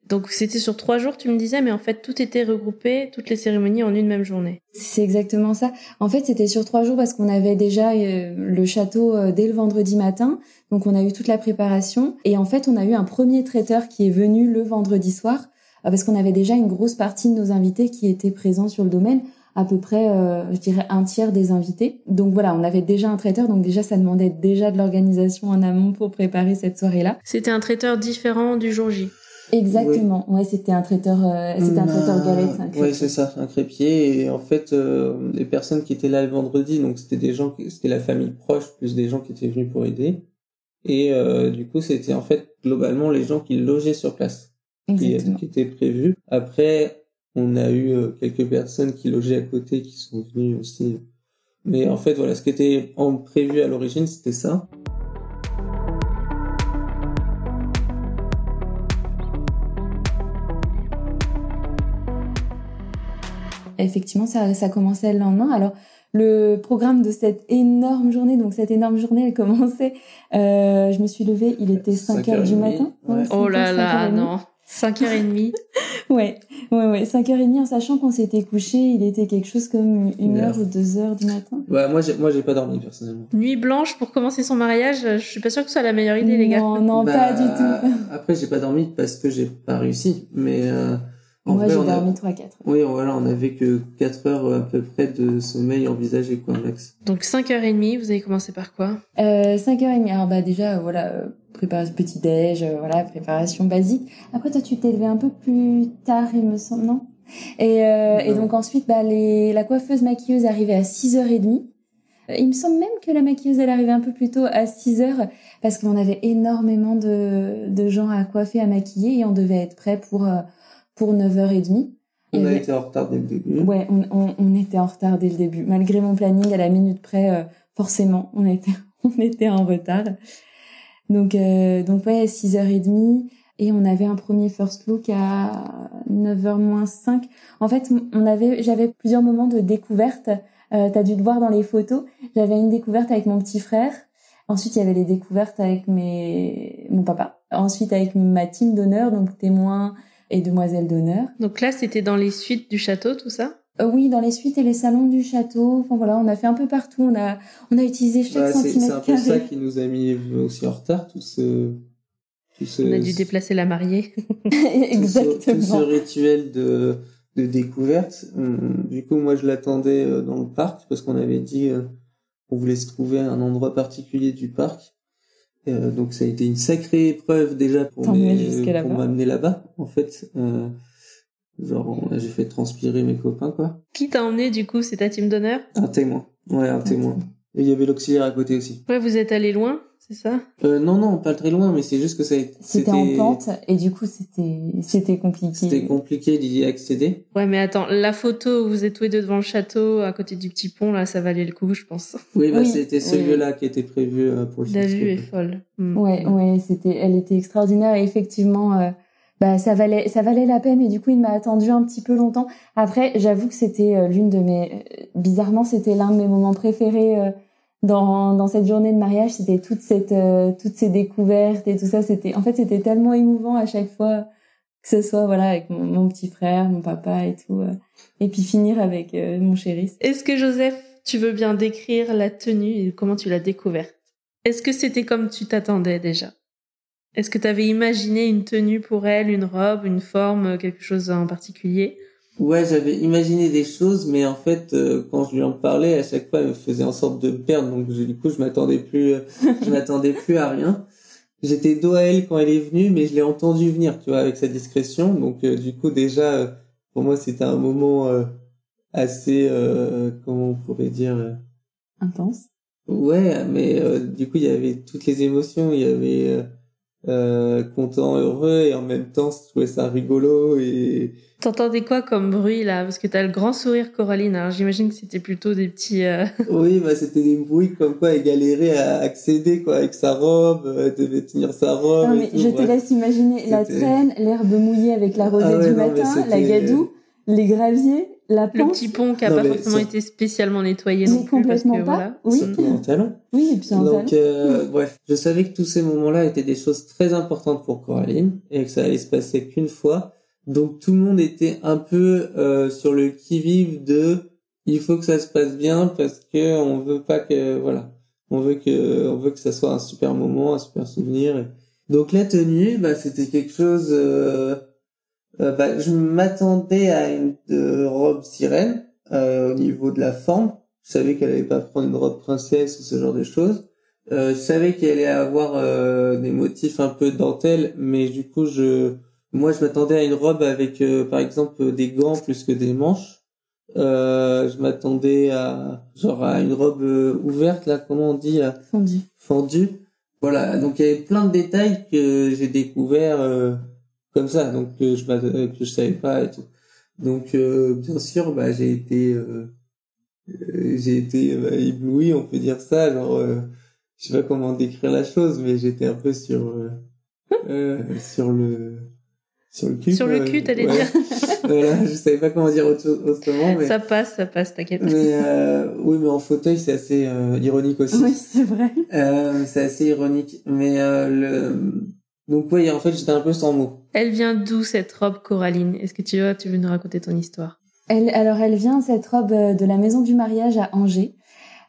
Donc c'était sur trois jours, tu me disais, mais en fait tout était regroupé, toutes les cérémonies en une même journée. C'est exactement ça. En fait, c'était sur trois jours parce qu'on avait déjà euh, le château euh, dès le vendredi matin, donc on a eu toute la préparation. Et en fait, on a eu un premier traiteur qui est venu le vendredi soir euh, parce qu'on avait déjà une grosse partie de nos invités qui étaient présents sur le domaine à peu près, euh, je dirais, un tiers des invités. Donc voilà, on avait déjà un traiteur, donc déjà ça demandait déjà de l'organisation en amont pour préparer cette soirée-là. C'était un traiteur différent du jour J. Exactement. Ouais, c'était un traiteur, euh, c'était un traiteur galette. Oui, c'est ça, un crépier. Et en fait, euh, les personnes qui étaient là le vendredi, donc c'était des gens, c'était la famille proche plus des gens qui étaient venus pour aider. Et euh, du coup, c'était en fait globalement les gens qui logeaient sur place, qui, qui étaient prévus. Après, on a eu euh, quelques personnes qui logeaient à côté qui sont venues aussi. Mais en fait, voilà, ce qui était en prévu à l'origine, c'était ça. Effectivement, ça, ça commençait le lendemain. Alors, le programme de cette énorme journée, donc cette énorme journée, elle commençait, euh, je me suis levée, il était 5 heures du matin. oh là là, non. 5h30. ouais, ouais, ouais, 5h30 en sachant qu'on s'était couché, il était quelque chose comme une, heure. ou deux heures du matin. Ouais, moi j'ai, moi j'ai pas dormi personnellement. Nuit blanche pour commencer son mariage, je suis pas sûre que ce soit la meilleure idée, les gars. Non, non, Bah, pas du tout. Après, j'ai pas dormi parce que j'ai pas réussi, mais euh, en Moi vrai, j'ai on a- dormi 3-4. Oui, voilà, on avait que 4 heures à peu près de sommeil envisagé, quoi, max. Donc 5h30, vous avez commencé par quoi? Euh, 5h30, alors bah déjà, euh, voilà, euh, préparation petit-déj, euh, voilà, préparation basique. Après, toi, tu t'es levé un peu plus tard, il me semble, non? Et, euh, et donc ensuite, bah, les, la coiffeuse maquilleuse arrivait à 6h30. Euh, Il me semble même que la maquilleuse, elle arrivait un peu plus tôt à 6h parce qu'on avait énormément de, de gens à coiffer, à maquiller et on devait être prêt pour, euh, pour 9h30. Il y On a avait- été en retard dès le début. Ouais, on, on, on était en retard dès le début. Malgré mon planning, à la minute près, euh, forcément, on était, on était en retard. Donc, euh, donc ouais, 6h30. Et on avait un premier first look à 9h moins 5. En fait, on avait, j'avais plusieurs moments de découverte. Euh, T'as dû le voir dans les photos. J'avais une découverte avec mon petit frère. Ensuite, il y avait les découvertes avec mes, mon papa. Ensuite, avec ma team d'honneur, donc témoins et demoiselles d'honneur. Donc là, c'était dans les suites du château, tout ça? Euh, oui, dans les suites et les salons du château. Enfin voilà, on a fait un peu partout. On a, on a utilisé chaque Ouais, c'est, c'est centimètre un peu ça qui nous a mis aussi en retard, tout ce, tout ce, On a dû déplacer la mariée. tout ce- Exactement. tout ce rituel de, de découverte. Hum, Du coup, moi, je l'attendais euh, dans le parc parce qu'on avait dit euh, qu'on voulait se trouver à un endroit particulier du parc. Euh, donc, ça a été une sacrée épreuve déjà pour, m'amener là-bas, en fait. Euh, genre, on- j'ai fait transpirer mes copains, quoi. Qui t'a emmené, du coup C'est ta team d'honneur? Un témoin. Ouais, un témoin. Et il y avait l'auxiliaire à côté aussi. Ouais, vous êtes allé loin, c'est ça? Euh, non, non, pas très loin, mais c'est juste que ça a été- C'était en pente et du coup c'était, c'était compliqué. C'était compliqué d'y accéder. Ouais, mais attends, la photo où vous êtes tous les deux devant le château, à côté du petit pont, là, ça valait le coup, je pense. Oui, bah, Oui, c'était ce oui. lieu-là qui était prévu euh, pour le La vue est folle. Hmm. Ouais, ouais, c'était, elle était extraordinaire et effectivement, euh, bah ça valait, ça valait la peine et du coup il m'a attendu un petit peu longtemps. Après, j'avoue que c'était euh, l'une de mes, euh, bizarrement c'était l'un de mes moments préférés euh, dans dans cette journée de mariage. C'était toute cette, toutes ces découvertes et tout ça. C'était, en fait, c'était tellement émouvant à chaque fois que ce soit voilà avec mon, mon petit frère, mon papa et tout, et puis finir avec mon chéri. Est-ce que Joseph, tu veux bien décrire la tenue et comment tu l'as découverte? Est-ce que c'était comme tu t'attendais déjà? Est-ce que tu avais imaginé une tenue pour elle, une robe, une forme, quelque chose en particulier? Ouais, j'avais imaginé des choses, mais en fait, euh, quand je lui en parlais, à chaque fois, elle me faisait en sorte de me perdre. Donc, je- du coup, je m'attendais plus, euh, je m'attendais plus à rien. J'étais dos à elle quand elle est venue, mais je l'ai entendu venir, tu vois, avec sa discrétion. Donc, euh, du coup, déjà, euh, pour moi, c'était un moment euh, assez, euh, comment on pourrait dire, euh, Intense. Ouais, mais euh, du coup, il y avait toutes les émotions. Il y avait euh, euh, content, heureux, et en même temps, je trouvais ça rigolo. Et T'entendais quoi comme bruit là? Parce que t'as le grand sourire Coraline, alors j'imagine que c'était plutôt des petits... euh, oui, bah, c'était des bruits comme quoi elle galérait à accéder quoi avec sa robe, euh, elle devait tenir sa robe. Non, et mais tout, je te laisse imaginer la traîne, l'herbe mouillée avec la rosée Ah ouais, du non, matin, la gadoue, les graviers, la Le petit pont qui a Non, pas forcément ça- été spécialement nettoyé Mais non plus parce complètement que pas. voilà. Oui. Surtout en talon. Oui, et puis Donc, euh, bref, je savais que tous ces moments-là étaient des choses très importantes pour Coraline et que ça allait se passer qu'une fois. Donc, tout le monde était un peu euh, sur le qui-vive de il faut que ça se passe bien parce que on veut pas que voilà, on veut que on veut que ça soit un super moment, un super souvenir. Donc la tenue, bah c'était quelque chose. euh, euh, bah, je m'attendais à une euh, robe sirène euh, au niveau de la forme. Je savais qu'elle allait pas prendre une robe princesse ou ce genre de choses. Euh, je savais qu'elle allait avoir euh, des motifs un peu dentelle, mais du coup, je, moi, je m'attendais à une robe avec, euh, par exemple, des gants plus que des manches. Euh, je m'attendais à, genre, à une robe ouverte, là, comment on dit, là, Fondu. fendue. Voilà, donc il y avait plein de détails que j'ai découvert euh, comme ça, donc que je euh, que je savais pas et tout. Donc euh, bien sûr, bah j'ai été euh, euh, j'ai été bah, ébloui, on peut dire ça, genre euh, je sais pas comment décrire la chose, mais j'étais un peu sur euh, euh, sur le sur le cul. Sur le cul, t'allais Ouais. dire. voilà, je savais pas comment dire autrement, mais Ça passe, ça passe, t'inquiète. mais euh, oui, mais en fauteuil c'est assez euh, ironique aussi. Oui, c'est vrai. Euh, c'est assez ironique, mais euh, le donc oui, en fait, j'étais un peu sans mots. Elle vient d'où cette robe Coraline? Est-ce que tu veux, tu veux nous raconter ton histoire? Elle, alors, elle vient, cette robe, euh, de la maison du mariage à Angers.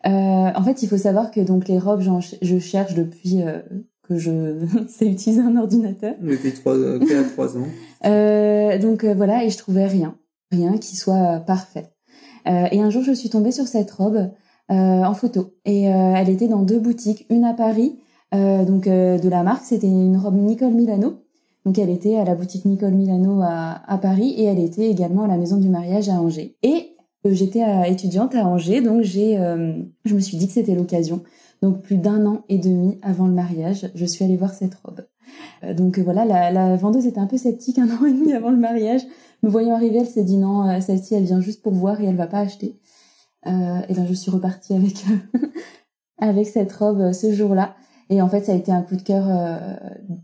Euh, en fait, il faut savoir que donc les robes, je cherche depuis euh, que je sais utiliser un ordinateur. Depuis trois, euh, quatre, trois ans. Euh, donc euh, voilà, et je trouvais rien, rien qui soit parfait. Euh, et un jour, je suis tombée sur cette robe euh, en photo, et euh, elle était dans deux boutiques, une à Paris, donc euh, de la marque, c'était une robe Nicole Milano. Donc elle était à la boutique Nicole Milano à, Paris, et elle était également à la maison du mariage à Angers. Et euh, j'étais euh, étudiante à Angers, donc j'ai, euh, je me suis dit que c'était l'occasion. Donc plus d'un an et demi avant le mariage, je suis allée voir cette robe. Euh, Donc euh, voilà, la, vendeuse était un peu sceptique un an et demi avant le mariage. Me voyant arriver, elle s'est dit non, euh, celle-ci, elle vient juste pour voir et elle va pas acheter. Euh, et ben je suis repartie avec avec cette robe euh, ce jour-là. Et en fait, ça a été un coup de cœur euh,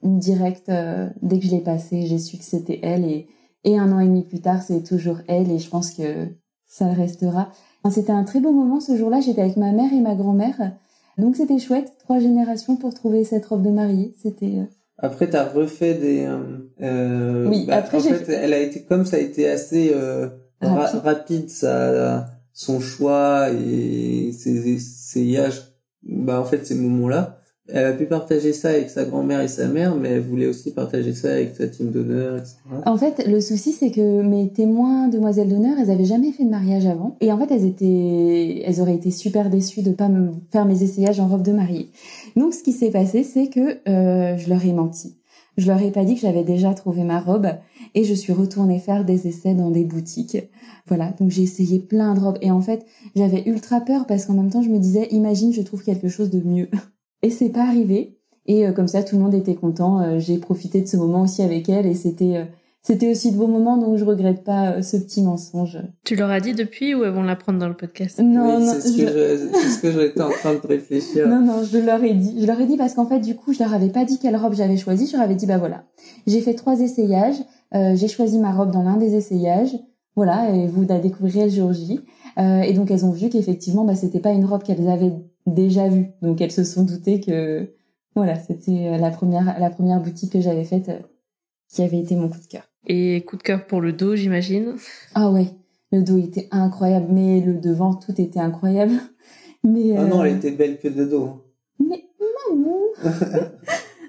direct euh, dès que je l'ai passée. J'ai su que c'était elle et et un an et demi plus tard, c'est toujours elle et je pense que ça le restera. Enfin, C'était un très beau moment ce jour-là. J'étais avec ma mère et ma grand-mère. Donc c'était chouette, trois générations pour trouver cette robe de mariée. C'était euh, Après, t'as refait des. Euh, euh, Oui, bah, après, en fait, elle a été comme ça a été assez euh, ra- Rapide. rapide, ça, son choix et ses essayages. Bah en fait, ces moments-là, elle a pu partager ça avec sa grand-mère et sa mère, mais elle voulait aussi partager ça avec sa team d'honneur, etc. En fait, le souci, c'est que mes témoins demoiselles d'honneur, elles avaient jamais fait de mariage avant. Et en fait, elles étaient, elles auraient été super déçues de pas me faire mes essayages en robe de mariée. Donc, ce qui s'est passé, c'est que euh, je leur ai menti. Je leur ai pas dit que j'avais déjà trouvé ma robe et je suis retournée faire des essais dans des boutiques. Voilà, donc j'ai essayé plein de robes et en fait, j'avais ultra peur parce qu'en même temps, je me disais, imagine, je trouve quelque chose de mieux. Et c'est pas arrivé. Et euh, comme ça, tout le monde était content. Euh, j'ai profité de ce moment aussi avec elle et c'était euh, c'était aussi de beaux moments, donc je regrette pas euh, ce petit mensonge. Tu leur as dit depuis ou elles vont l'apprendre dans le podcast? Non, oui, non, c'est ce, je- ce que j'étais en train de réfléchir. non, non, je leur ai dit. Je leur ai dit parce qu'en fait, du coup, je leur avais pas dit quelle robe j'avais choisie. Je leur avais dit, bah voilà, j'ai fait trois essayages. Euh, j'ai choisi ma robe dans l'un des essayages. Voilà, et vous la découvrirez le jour J. Euh, et donc, elles ont vu qu'effectivement, bah, c'était pas une robe qu'elles avaient déjà vue. Donc, elles se sont doutées que, voilà, c'était euh, la première, la première boutique que j'avais faite euh, qui avait été mon coup de cœur. Et coup de cœur pour le dos, j'imagine. Ah ouais, le dos était incroyable, mais le devant, tout était incroyable. Mais, Ah non, euh, elle était belle que de dos. hein. Mais maman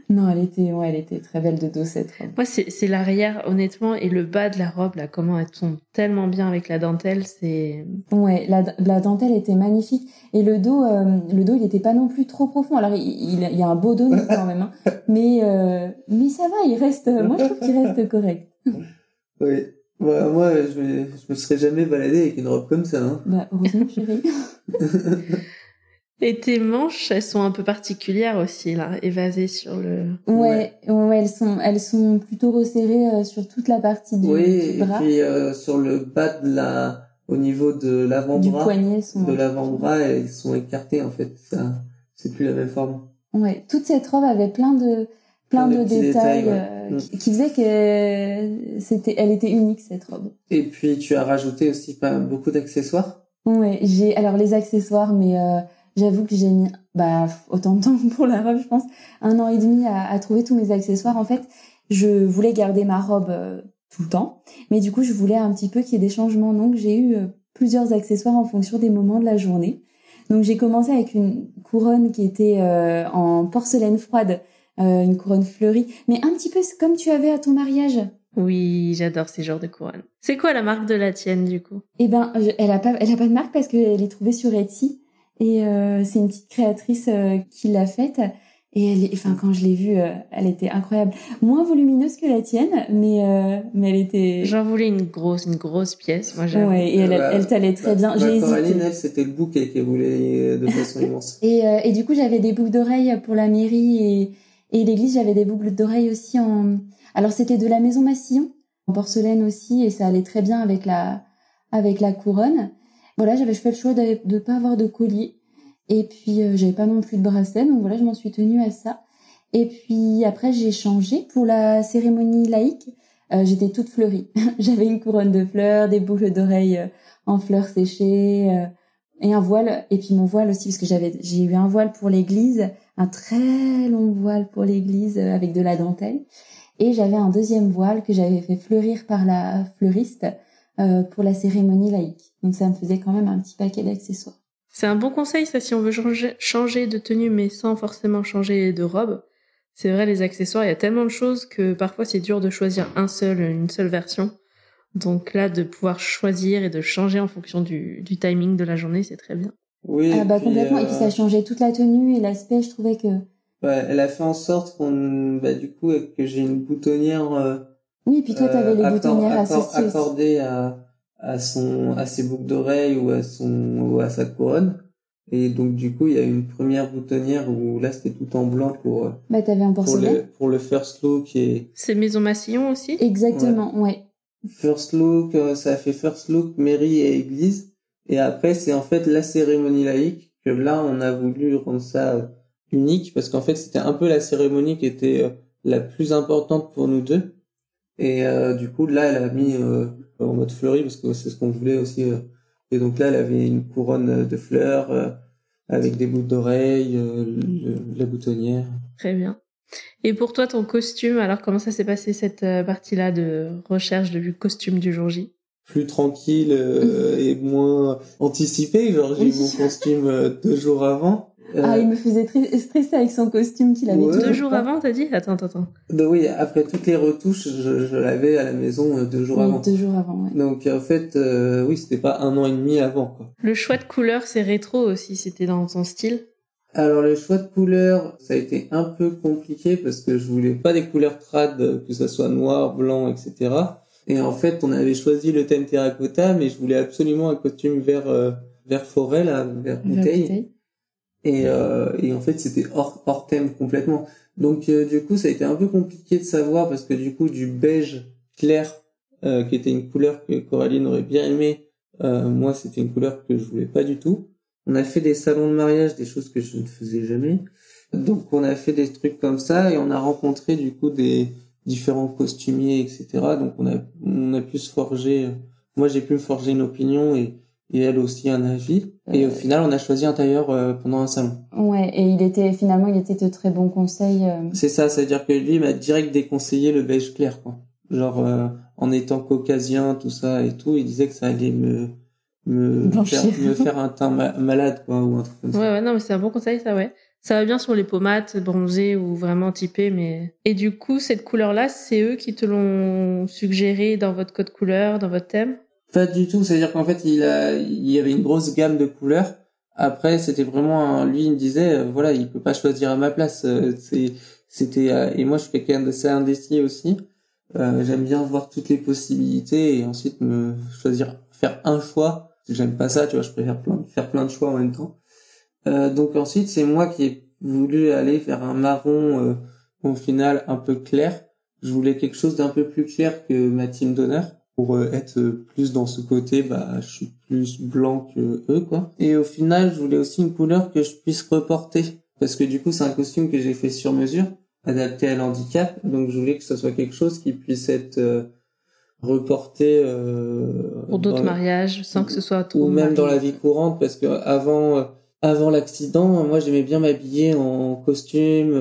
Non, elle était, ouais, elle était très belle de dos cette robe. Moi, c'est c'est l'arrière, honnêtement, et le bas de la robe, là, comment elle tombe tellement bien avec la dentelle, c'est... Ouais, la, la dentelle était magnifique et le dos, euh, le dos, il était pas non plus trop profond. Alors il, il, il y a un beau dos quand même, hein. mais euh, mais ça va, il reste. Moi, je trouve qu'il reste correct. Oui. Bah, moi, je me, je me serais jamais baladé avec une robe comme ça. Hein. Bah heureusement, chérie. Et tes manches, elles sont un peu particulières aussi, là, évasées sur le... Ouais, ouais, ouais, elles sont, elles sont plutôt resserrées euh, sur toute la partie du, Oui, du et bras, puis euh, sur le bas de la, au niveau de du l'avant-bras, poignet. Sont... de l'avant-bras, elles sont écartées en fait. Ça, c'est plus la même forme. Ouais, toute cette robe avait plein de plein Plein de détails, détails, ouais. euh, Mm. qui, qui faisaient que c'était, elle était unique cette robe. Et puis tu as rajouté aussi pas beaucoup d'accessoires. Ouais, j'ai alors les accessoires, mais euh, j'avoue que j'ai mis bah autant de temps pour la robe, je pense, un an et demi à, à trouver tous mes accessoires. En fait, je voulais garder ma robe euh, tout le temps, mais du coup, je voulais un petit peu qu'il y ait des changements. Donc, j'ai eu euh, plusieurs accessoires en fonction des moments de la journée. Donc, j'ai commencé avec une couronne qui était euh, en porcelaine froide, euh, une couronne fleurie, mais un petit peu comme tu avais à ton mariage. Oui, j'adore ces genres de couronnes. C'est quoi la marque de la tienne du coup? Eh ben, elle a pas, elle a pas de marque parce qu'elle est trouvée sur Etsy et euh, c'est une petite créatrice euh, qui l'a faite. Et elle, est- enfin, quand je l'ai vue, euh, elle était incroyable, moins volumineuse que la tienne, mais euh, mais elle était. J'en voulais une grosse, une grosse pièce. Moi, j'avoue. Ouais, et elle, Bah, elle t'allait très bien. Bah, J'ai Coraline, elle, c'était le bouquet qu'elle voulait de façon immense. Et, euh, et du coup, j'avais des boucles d'oreilles pour la mairie et, et l'église, j'avais des boucles d'oreilles aussi en. Alors c'était de la maison Massillon, en porcelaine aussi, et ça allait très bien avec la avec la couronne. Voilà, j'avais fait le choix de ne pas avoir de collier. Et puis euh, j'avais pas non plus de bracelet, donc voilà, je m'en suis tenue à ça. Et puis après, j'ai changé pour la cérémonie laïque. Euh, J'étais toute fleurie. j'avais une couronne de fleurs, des boucles d'oreilles euh, en fleurs séchées. euh, et un voile et puis mon voile aussi parce que j'avais j'ai eu un voile pour l'église un très long voile pour l'église avec de la dentelle et j'avais un deuxième voile que j'avais fait fleurir par la fleuriste pour la cérémonie laïque donc ça me faisait quand même un petit paquet d'accessoires C'est un bon conseil, ça, si on veut changer, changer de tenue, mais sans forcément changer de robe. C'est vrai, les accessoires, il y a tellement de choses que parfois c'est dur de choisir un seul, une seule version. Donc là, de pouvoir choisir et de changer en fonction du, du timing de la journée, c'est très bien. Oui. ah bah puis, complètement et euh, puis ça changeait toute la tenue et l'aspect je trouvais que ouais, elle a fait en sorte qu'on, bah, du coup, que j'ai une boutonnière. euh, oui et puis toi t'avais euh, les boutonnières accor- associées à à son à ses boucles d'oreilles ou à son ou à sa couronne. Et donc du coup, il y a une première boutonnière où là c'était tout en blanc pour euh, bah t'avais un pour le pour le first look et C'est Maison Massillon aussi? Exactement ouais. First look euh, ça a fait first look mairie et église. Et après c'est en fait la cérémonie laïque que là on a voulu rendre ça euh, unique parce qu'en fait c'était un peu la cérémonie qui était la plus importante pour nous deux et euh, du coup là elle a mis euh, en mode fleuri parce que c'est ce qu'on voulait aussi euh. et donc là elle avait une couronne de fleurs euh, avec des boucles d'oreilles euh, le- la boutonnière Très bien. Et pour toi, ton costume, alors comment ça s'est passé cette euh, partie-là de recherche de costume du jour J? Plus tranquille euh, et moins anticipé. Genre, j'ai eu Oui. mon costume euh, deux jours avant. Euh, ah il me faisait stresser avec son costume qu'il avait Ouais. Deux jours pas. avant, t'as dit? Attends, attends, attends. donc oui, après toutes les retouches, je, je l'avais à la maison euh, deux jours Oui, avant. deux jours avant ouais. Donc en fait, euh, oui, c'était pas un an et demi avant. Quoi. Le choix de couleur, c'est rétro aussi, c'était dans ton style? Alors le choix de couleurs, ça a été un peu compliqué parce que je voulais pas des couleurs trad, euh, que ça soit noir, blanc, etc. Et en fait, on avait choisi le thème terracotta, mais je voulais absolument un costume vert, euh, vert forêt, là, vert bouteille. Et, euh, et en fait, c'était hors, hors thème complètement. Donc, euh, du coup, ça a été un peu compliqué de savoir parce que du coup, du beige clair, euh, qui était une couleur que Coraline aurait bien aimé, euh, moi, c'était une couleur que je voulais pas du tout. On a fait des salons de mariage, des choses que je ne faisais jamais. Donc, on a fait des trucs comme ça et on a rencontré du coup des différents costumiers, etc. Donc, on a, on a pu se forger. Moi, j'ai pu me forger une opinion et, et elle aussi un avis. Et au final, on a choisi un tailleur euh, pendant un salon. Ouais, et il était finalement il était de très bons conseils. euh, C'est ça, c'est-à-dire que lui il m'a direct déconseillé le beige clair, quoi. Genre euh, en étant caucasien, tout ça et tout, il disait que ça allait me me faire, me faire un teint ma- malade, quoi, ou un truc comme Ouais, ça. ouais, non, mais c'est un bon conseil, ça, ouais. Ça va bien sur les peaux mates, bronzées ou vraiment typées, mais... Et du coup, cette couleur-là, c'est eux qui te l'ont suggéré dans votre code couleur, dans votre thème? Pas du tout, c'est-à-dire qu'en fait il a, il y avait une grosse gamme de couleurs. Après c'était vraiment, un- lui il me disait, euh, voilà, il peut pas choisir à ma place. euh, c'est, c'était, euh, et moi je suis quelqu'un d'assez indécis aussi. Euh, j'aime bien voir toutes les possibilités et ensuite me choisir, faire un choix. J'aime pas ça, tu vois, je préfère plein, faire plein de choix en même temps. Euh, donc ensuite, c'est moi qui ai voulu aller vers un marron euh, au final un peu clair. Je voulais quelque chose d'un peu plus clair que ma team d'honneur pour euh, être euh, plus dans ce côté. Bah, je suis plus blanc que eux, quoi. Et au final, je voulais aussi une couleur que je puisse reporter parce que du coup, c'est un costume que j'ai fait sur mesure. adapté à l'handicap. Donc je voulais que ce soit quelque chose qui puisse être reporté pour d'autres mariages sans que ce soit trop ou même dans la vie courante parce que avant avant l'accident, moi j'aimais bien m'habiller en costume.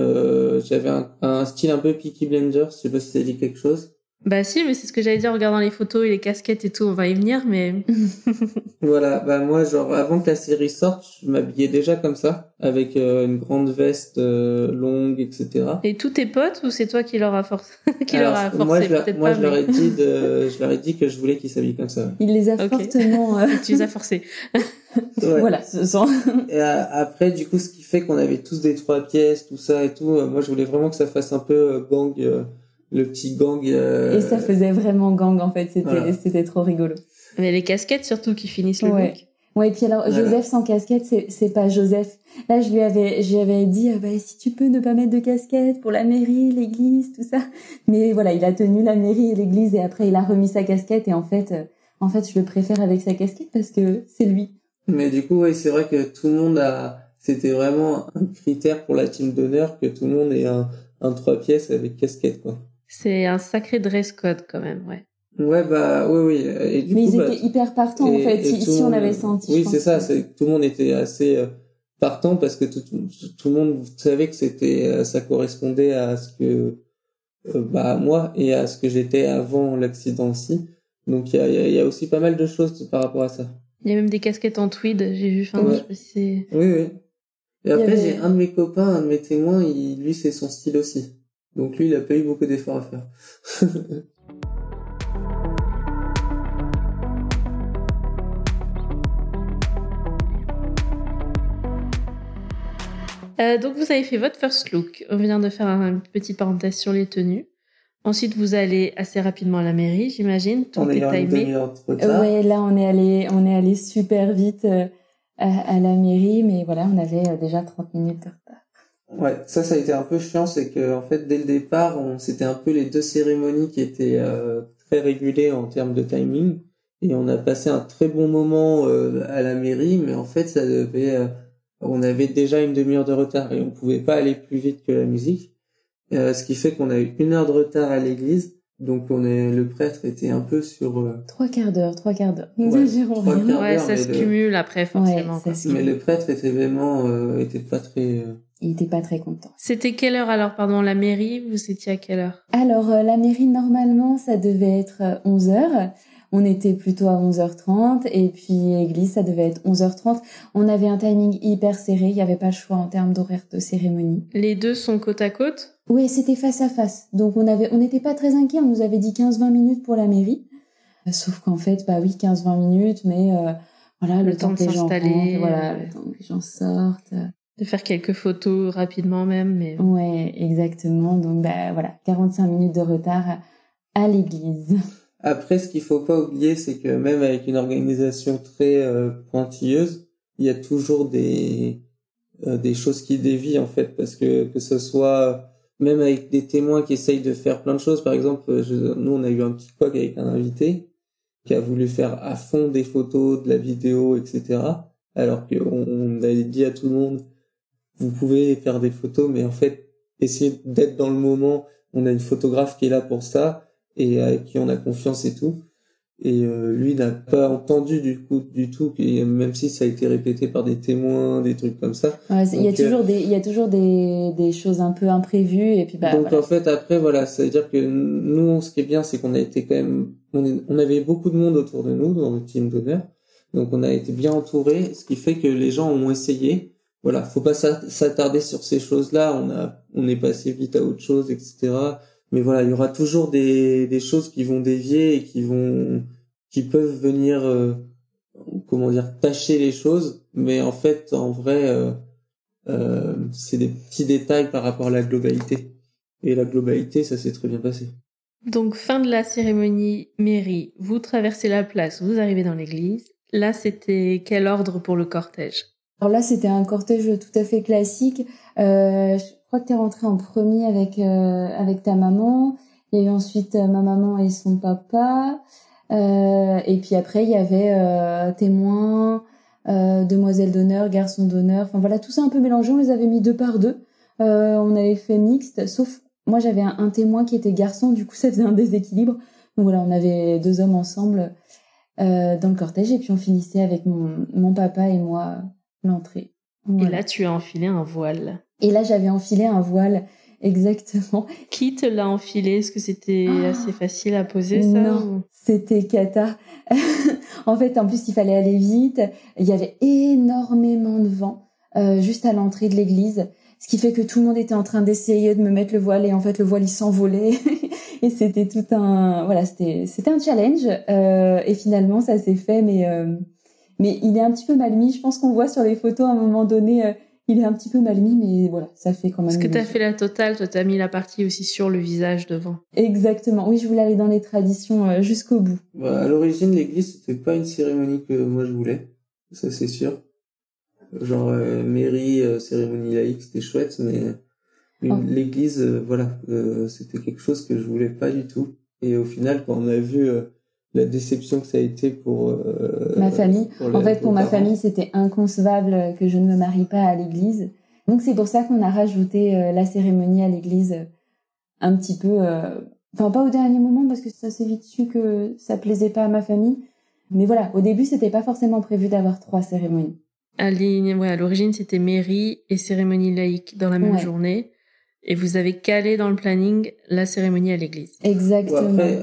J'avais un, un, style un peu Peaky Blender, je sais pas si ça dit quelque chose. Bah si, mais c'est ce que j'allais dire en regardant les photos et les casquettes et tout, on va y venir, mais... voilà, bah moi, genre, avant que la série sorte, je m'habillais déjà comme ça, avec euh, une grande veste euh, longue, etc. Et tous tes potes, ou c'est toi qui leur a forcé qui leur a forcé Moi, je, moi, je leur ai dit de, je leur ai dit que je voulais qu'ils s'habillent comme ça. Il les a fortement... Euh, tu les as forcés. Voilà, ce sont... et après, du coup, ce qui fait qu'on avait tous des trois pièces, tout ça et tout, moi, je voulais vraiment que ça fasse un peu gang le petit gang. Euh, et ça faisait vraiment gang en fait, c'était c'était trop rigolo. Mais les casquettes surtout qui finissent le ouais. Ouais, et puis alors Joseph sans casquette, c'est c'est pas Joseph. Là, je lui avais je lui avais dit ah bah si tu peux ne pas mettre de casquette pour la mairie, l'église, tout ça. Mais voilà, il a tenu la mairie et l'église et après il a remis sa casquette et en fait euh, en fait, je le préfère avec sa casquette parce que c'est lui. Mais du coup, oui, c'est vrai que tout le monde a c'était vraiment un critère pour la team d'honneur que tout le monde ait un un trois pièces avec casquette quoi. C'est un sacré dress code quand même, ouais. Ouais, bah oui, oui. Et du Mais coup, ils bah, étaient hyper partants en fait. Si, on avait senti. Oui, c'est ça. C'est tout le monde était assez euh, partant parce que tout, tout, le monde savait que c'était, euh, ça correspondait à ce que, euh, bah moi et à ce que j'étais avant l'accident aussi. Donc il y a, y a, aussi pas mal de choses par rapport à ça. Il y a même des casquettes en tweed. J'ai vu. Enfin, ouais. Oui, oui. Et après, j'ai un de mes copains, un de mes témoins, il, lui, c'est son style aussi. Donc lui, il a pas eu beaucoup d'efforts à faire. euh, donc vous avez fait votre first look. On vient de faire une petite parenthèse sur les tenues. Ensuite, vous allez assez rapidement à la mairie, j'imagine. Tout on est, est timé. Euh, ouais, là on est allé, on est allé super vite euh, à, à, la mairie, mais voilà, on avait euh, déjà 30 minutes de retard. Ouais, ça, ça a été un peu chiant, c'est que en fait, dès le départ, on c'était un peu les deux cérémonies qui étaient euh, très régulées en termes de timing, et on a passé un très bon moment euh, à la mairie, mais en fait, ça devait, euh, on avait déjà une demi-heure de retard et on pouvait pas aller plus vite que la musique, ce qui fait qu'on a eu une heure de retard à l'église. Donc on est, le prêtre était un peu sur trois quarts d'heure, trois quarts d'heure. Ouais, ouais ça se cumule après forcément. Ouais, mais le prêtre était vraiment, était pas très il était pas très content. C'était quelle heure alors, pardon, la mairie Vous étiez à quelle heure? Alors, euh, la mairie, normalement, ça devait être 11h. Euh, On était plutôt à 11h30 et puis église, ça devait être 11h30. On avait un timing hyper serré, il n'y avait pas le choix en termes d'horaire de cérémonie. Les deux sont côte à côte? Oui, c'était face à face. Donc on avait on n'était pas très inquiets, on nous avait dit 15-20 minutes pour la mairie. Euh, sauf qu'en fait, bah oui, 15-20 minutes, mais voilà, le, temps, temps, de s'installer, voilà, le temps que les gens sortent de faire quelques photos rapidement même. Mais... Ouais, exactement. Donc bah voilà, 45 minutes de retard à l'église. Après, ce qu'il faut pas oublier, c'est que même avec une organisation très euh, pointilleuse, il y a toujours des euh, des choses qui dévient en fait, parce que que ce soit même avec des témoins qui essayent de faire plein de choses. Par exemple, nous on a eu un petit couac avec un invité qui a voulu faire à fond des photos, de la vidéo, etc. Alors qu'on on a dit à tout le monde vous pouvez faire des photos, mais en fait, essayez d'être dans le moment. On a une photographe qui est là pour ça et avec qui on a confiance et tout. Et euh, lui n'a pas entendu du coup du tout, même si ça a été répété par des témoins, des trucs comme ça. il y a toujours des, il y a toujours des, des choses un peu imprévues et puis bah. Donc en fait après voilà, ça veut dire que nous, ce qui est bien, c'est qu'on a été quand même, on, on avait beaucoup de monde autour de nous dans le team d'honneur, donc on a été bien entouré, ce qui fait que les gens ont essayé voilà, faut pas s'attarder sur ces choses-là. On a, on est passé vite à autre chose, etc. Mais voilà, il y aura toujours des, des choses qui vont dévier et qui vont, qui peuvent venir, euh, comment dire, tâcher les choses. Mais en fait, en vrai, euh, euh, c'est des petits détails par rapport à la globalité. Et la globalité, ça s'est très bien passé. Donc, fin de la cérémonie mairie, vous traversez la place, vous arrivez dans l'église. Là, c'était quel ordre pour le cortège? Alors là, c'était un cortège tout à fait classique. Euh, crois que tu es rentré en premier avec euh, avec ta maman. Il y a eu ensuite euh, ma maman et son papa. Euh, et puis après, il y avait témoins, demoiselle d'honneur, garçon d'honneur. Enfin voilà, tout ça un peu mélangé. On les avait mis deux par deux. on avait fait mixte, sauf moi j'avais un, témoin qui était garçon, du coup ça faisait un déséquilibre. Donc voilà, on avait deux hommes ensemble dans le cortège et puis on finissait avec mon, mon papa et moi l'entrée. Et là, tu as enfilé un voile. Et là, j'avais enfilé un voile, exactement. Qui te l'a enfilé? Est-ce que c'était ah. assez facile à poser, ça Non, c'était Kata. en fait, en plus, il fallait aller vite. Il y avait énormément de vent euh, juste à l'entrée de l'église. Ce qui fait que tout le monde était en train d'essayer de me mettre le voile et en fait le voile il s'envolait et c'était tout un voilà c'était c'était un challenge euh, et finalement ça s'est fait mais euh, mais il est un petit peu mal mis. Je pense qu'on voit sur les photos à un moment donné, euh, il est un petit peu mal mis, mais voilà, ça fait quand même. Parce que tu as fait la totale, toi, tu as mis la partie aussi sur le visage devant. Exactement. Oui, je voulais aller dans les traditions euh, jusqu'au bout. Bah, à l'origine, l'église, c'était pas une cérémonie que moi je voulais. Ça, c'est sûr. Genre, euh, mairie, cérémonie laïque, c'était chouette, mais oh. l'église, voilà, c'était quelque chose que je voulais pas du tout. Et au final, quand on a vu la déception que ça a été pour euh, ma famille. en fait, pour ma famille, c'était inconcevable que je ne me marie pas à l'église. Donc c'est pour ça qu'on a rajouté euh, la cérémonie à l'église euh, un petit peu, enfin pas au dernier moment parce que ça s'est vite su que ça plaisait pas à ma famille. Mais voilà, au début, c'était pas forcément prévu d'avoir trois cérémonies. À l'origine, c'était mairie et cérémonie laïque dans la même journée et vous avez calé dans le planning la cérémonie à l'église. Exactement. après,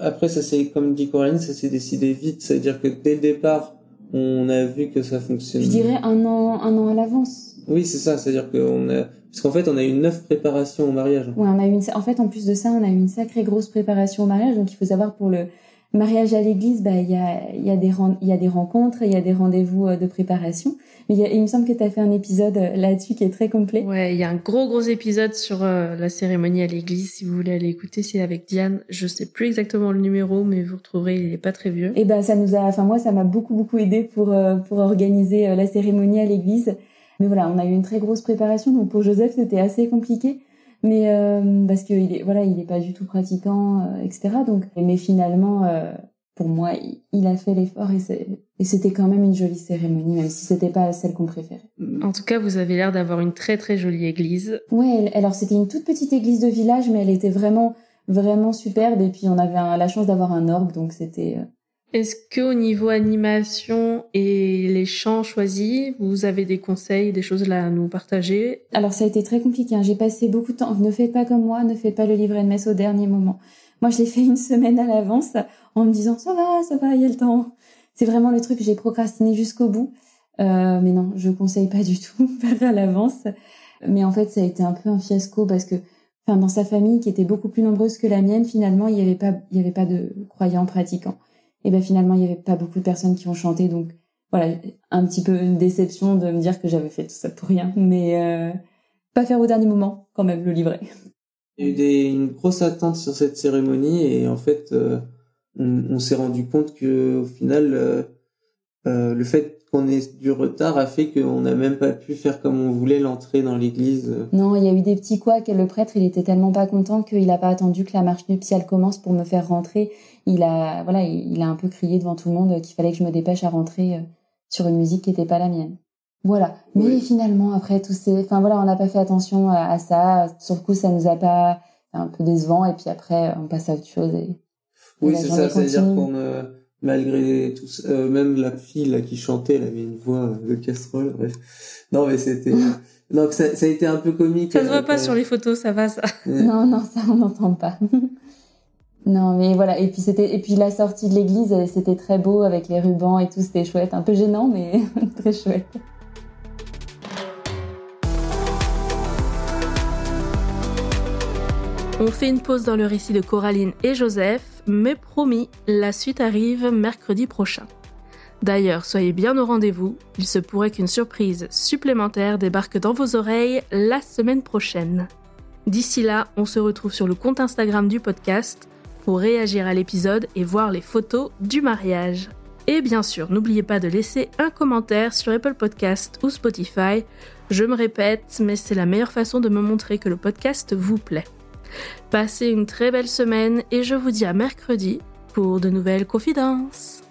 après, ça c'est comme dit Coraline, ça s'est décidé vite. C'est-à-dire que dès le départ, on a vu que ça fonctionnait. Je dirais un an, un an à l'avance. Oui, c'est ça. C'est-à-dire qu'on a, parce qu'en fait, on a eu neuf préparations au mariage. Oui, on a eu une, en fait, en plus de ça, on a eu une sacrée grosse préparation au mariage. Donc, il faut savoir pour le, mariage à l'église, bah il y a il y a des il y a des rencontres, il y a des rendez-vous euh, de préparation. Mais il, me semble que tu as fait un épisode euh, là-dessus qui est très complet. Ouais, il y a un gros gros épisode sur euh, la cérémonie à l'église. Si vous voulez aller écouter, c'est avec Diane. Je sais plus exactement le numéro, mais vous retrouverez. Il est pas très vieux. Et ben ça nous a, enfin moi ça m'a beaucoup beaucoup aidé pour pour organiser la cérémonie à l'église. Mais voilà, on a eu une très grosse préparation. Donc pour Joseph c'était assez compliqué mais euh, parce qu'il est voilà il est pas du tout pratiquant euh, etc donc mais finalement euh, pour moi il, a fait l'effort et c'était quand même une jolie cérémonie même si c'était pas celle qu'on préférait. En tout cas vous avez l'air d'avoir une très très jolie église. Ouais alors c'était une toute petite église de village mais elle était vraiment vraiment superbe. Et puis on avait la chance d'avoir un orgue donc c'était est-ce que au niveau animation et les chants choisis, vous avez des conseils, des choses là à nous partager? Alors ça a été très compliqué. Hein. J'ai passé beaucoup de temps. Ne faites pas comme moi, ne faites pas le livret de messe au dernier moment. Moi, je l'ai fait une semaine à l'avance en me disant ça va, ça va, il y a le temps. C'est vraiment le truc que j'ai procrastiné jusqu'au bout. Euh, mais non, je conseille pas du tout faire à l'avance. Mais en fait, ça a été un peu un fiasco parce que, enfin, dans sa famille qui était beaucoup plus nombreuse que la mienne, finalement, il n'y avait pas, il y avait pas de croyants pratiquants et ben finalement il y avait pas beaucoup de personnes qui ont chanté donc voilà un petit peu une déception de me dire que j'avais fait tout ça pour rien mais euh, pas faire au dernier moment quand même le livret. Il y a eu une grosse attente sur cette cérémonie et en fait euh, on, s'est rendu compte que au final euh le fait qu'on ait du retard a fait qu'on n'a même pas pu faire comme on voulait l'entrée dans l'église. Non, il y a eu des petits couacs et le prêtre, il était tellement pas content qu'il n'a pas attendu que la marche nuptiale commence pour me faire rentrer. Il a, voilà, il a un peu crié devant tout le monde qu'il fallait que je me dépêche à rentrer euh, sur une musique qui n'était pas la mienne. Voilà. Mais finalement, après tout ces, enfin voilà, on n'a pas fait attention à, ça. Sur le coup, ça nous a pas, un peu décevant. Et puis après, on passe à autre chose. Et, oui, c'est ça. C'est-à-dire qu'on malgré tout ça, euh, même la fille là qui chantait, elle avait une voix de casserole. Bref. Non, mais c'était donc ça, ça, a été un peu comique. Ça se voit pas sur les photos, ça va ça. Non, non, ça on n'entend pas. non, mais voilà. Et puis c'était et puis la sortie de l'église, c'était très beau avec les rubans et tout, c'était chouette. Un peu gênant, mais très chouette. On fait une pause dans le récit de Coraline et Joseph mais promis, la suite arrive mercredi prochain. D'ailleurs, soyez bien au rendez-vous, il se pourrait qu'une surprise supplémentaire débarque dans vos oreilles la semaine prochaine. D'ici là, on se retrouve sur le compte Instagram du podcast pour réagir à l'épisode et voir les photos du mariage. Et bien sûr, n'oubliez pas de laisser un commentaire sur Apple Podcast ou Spotify. Je me répète, mais c'est la meilleure façon de me montrer que le podcast vous plaît. Passez une très belle semaine et je vous dis à mercredi pour de nouvelles confidences.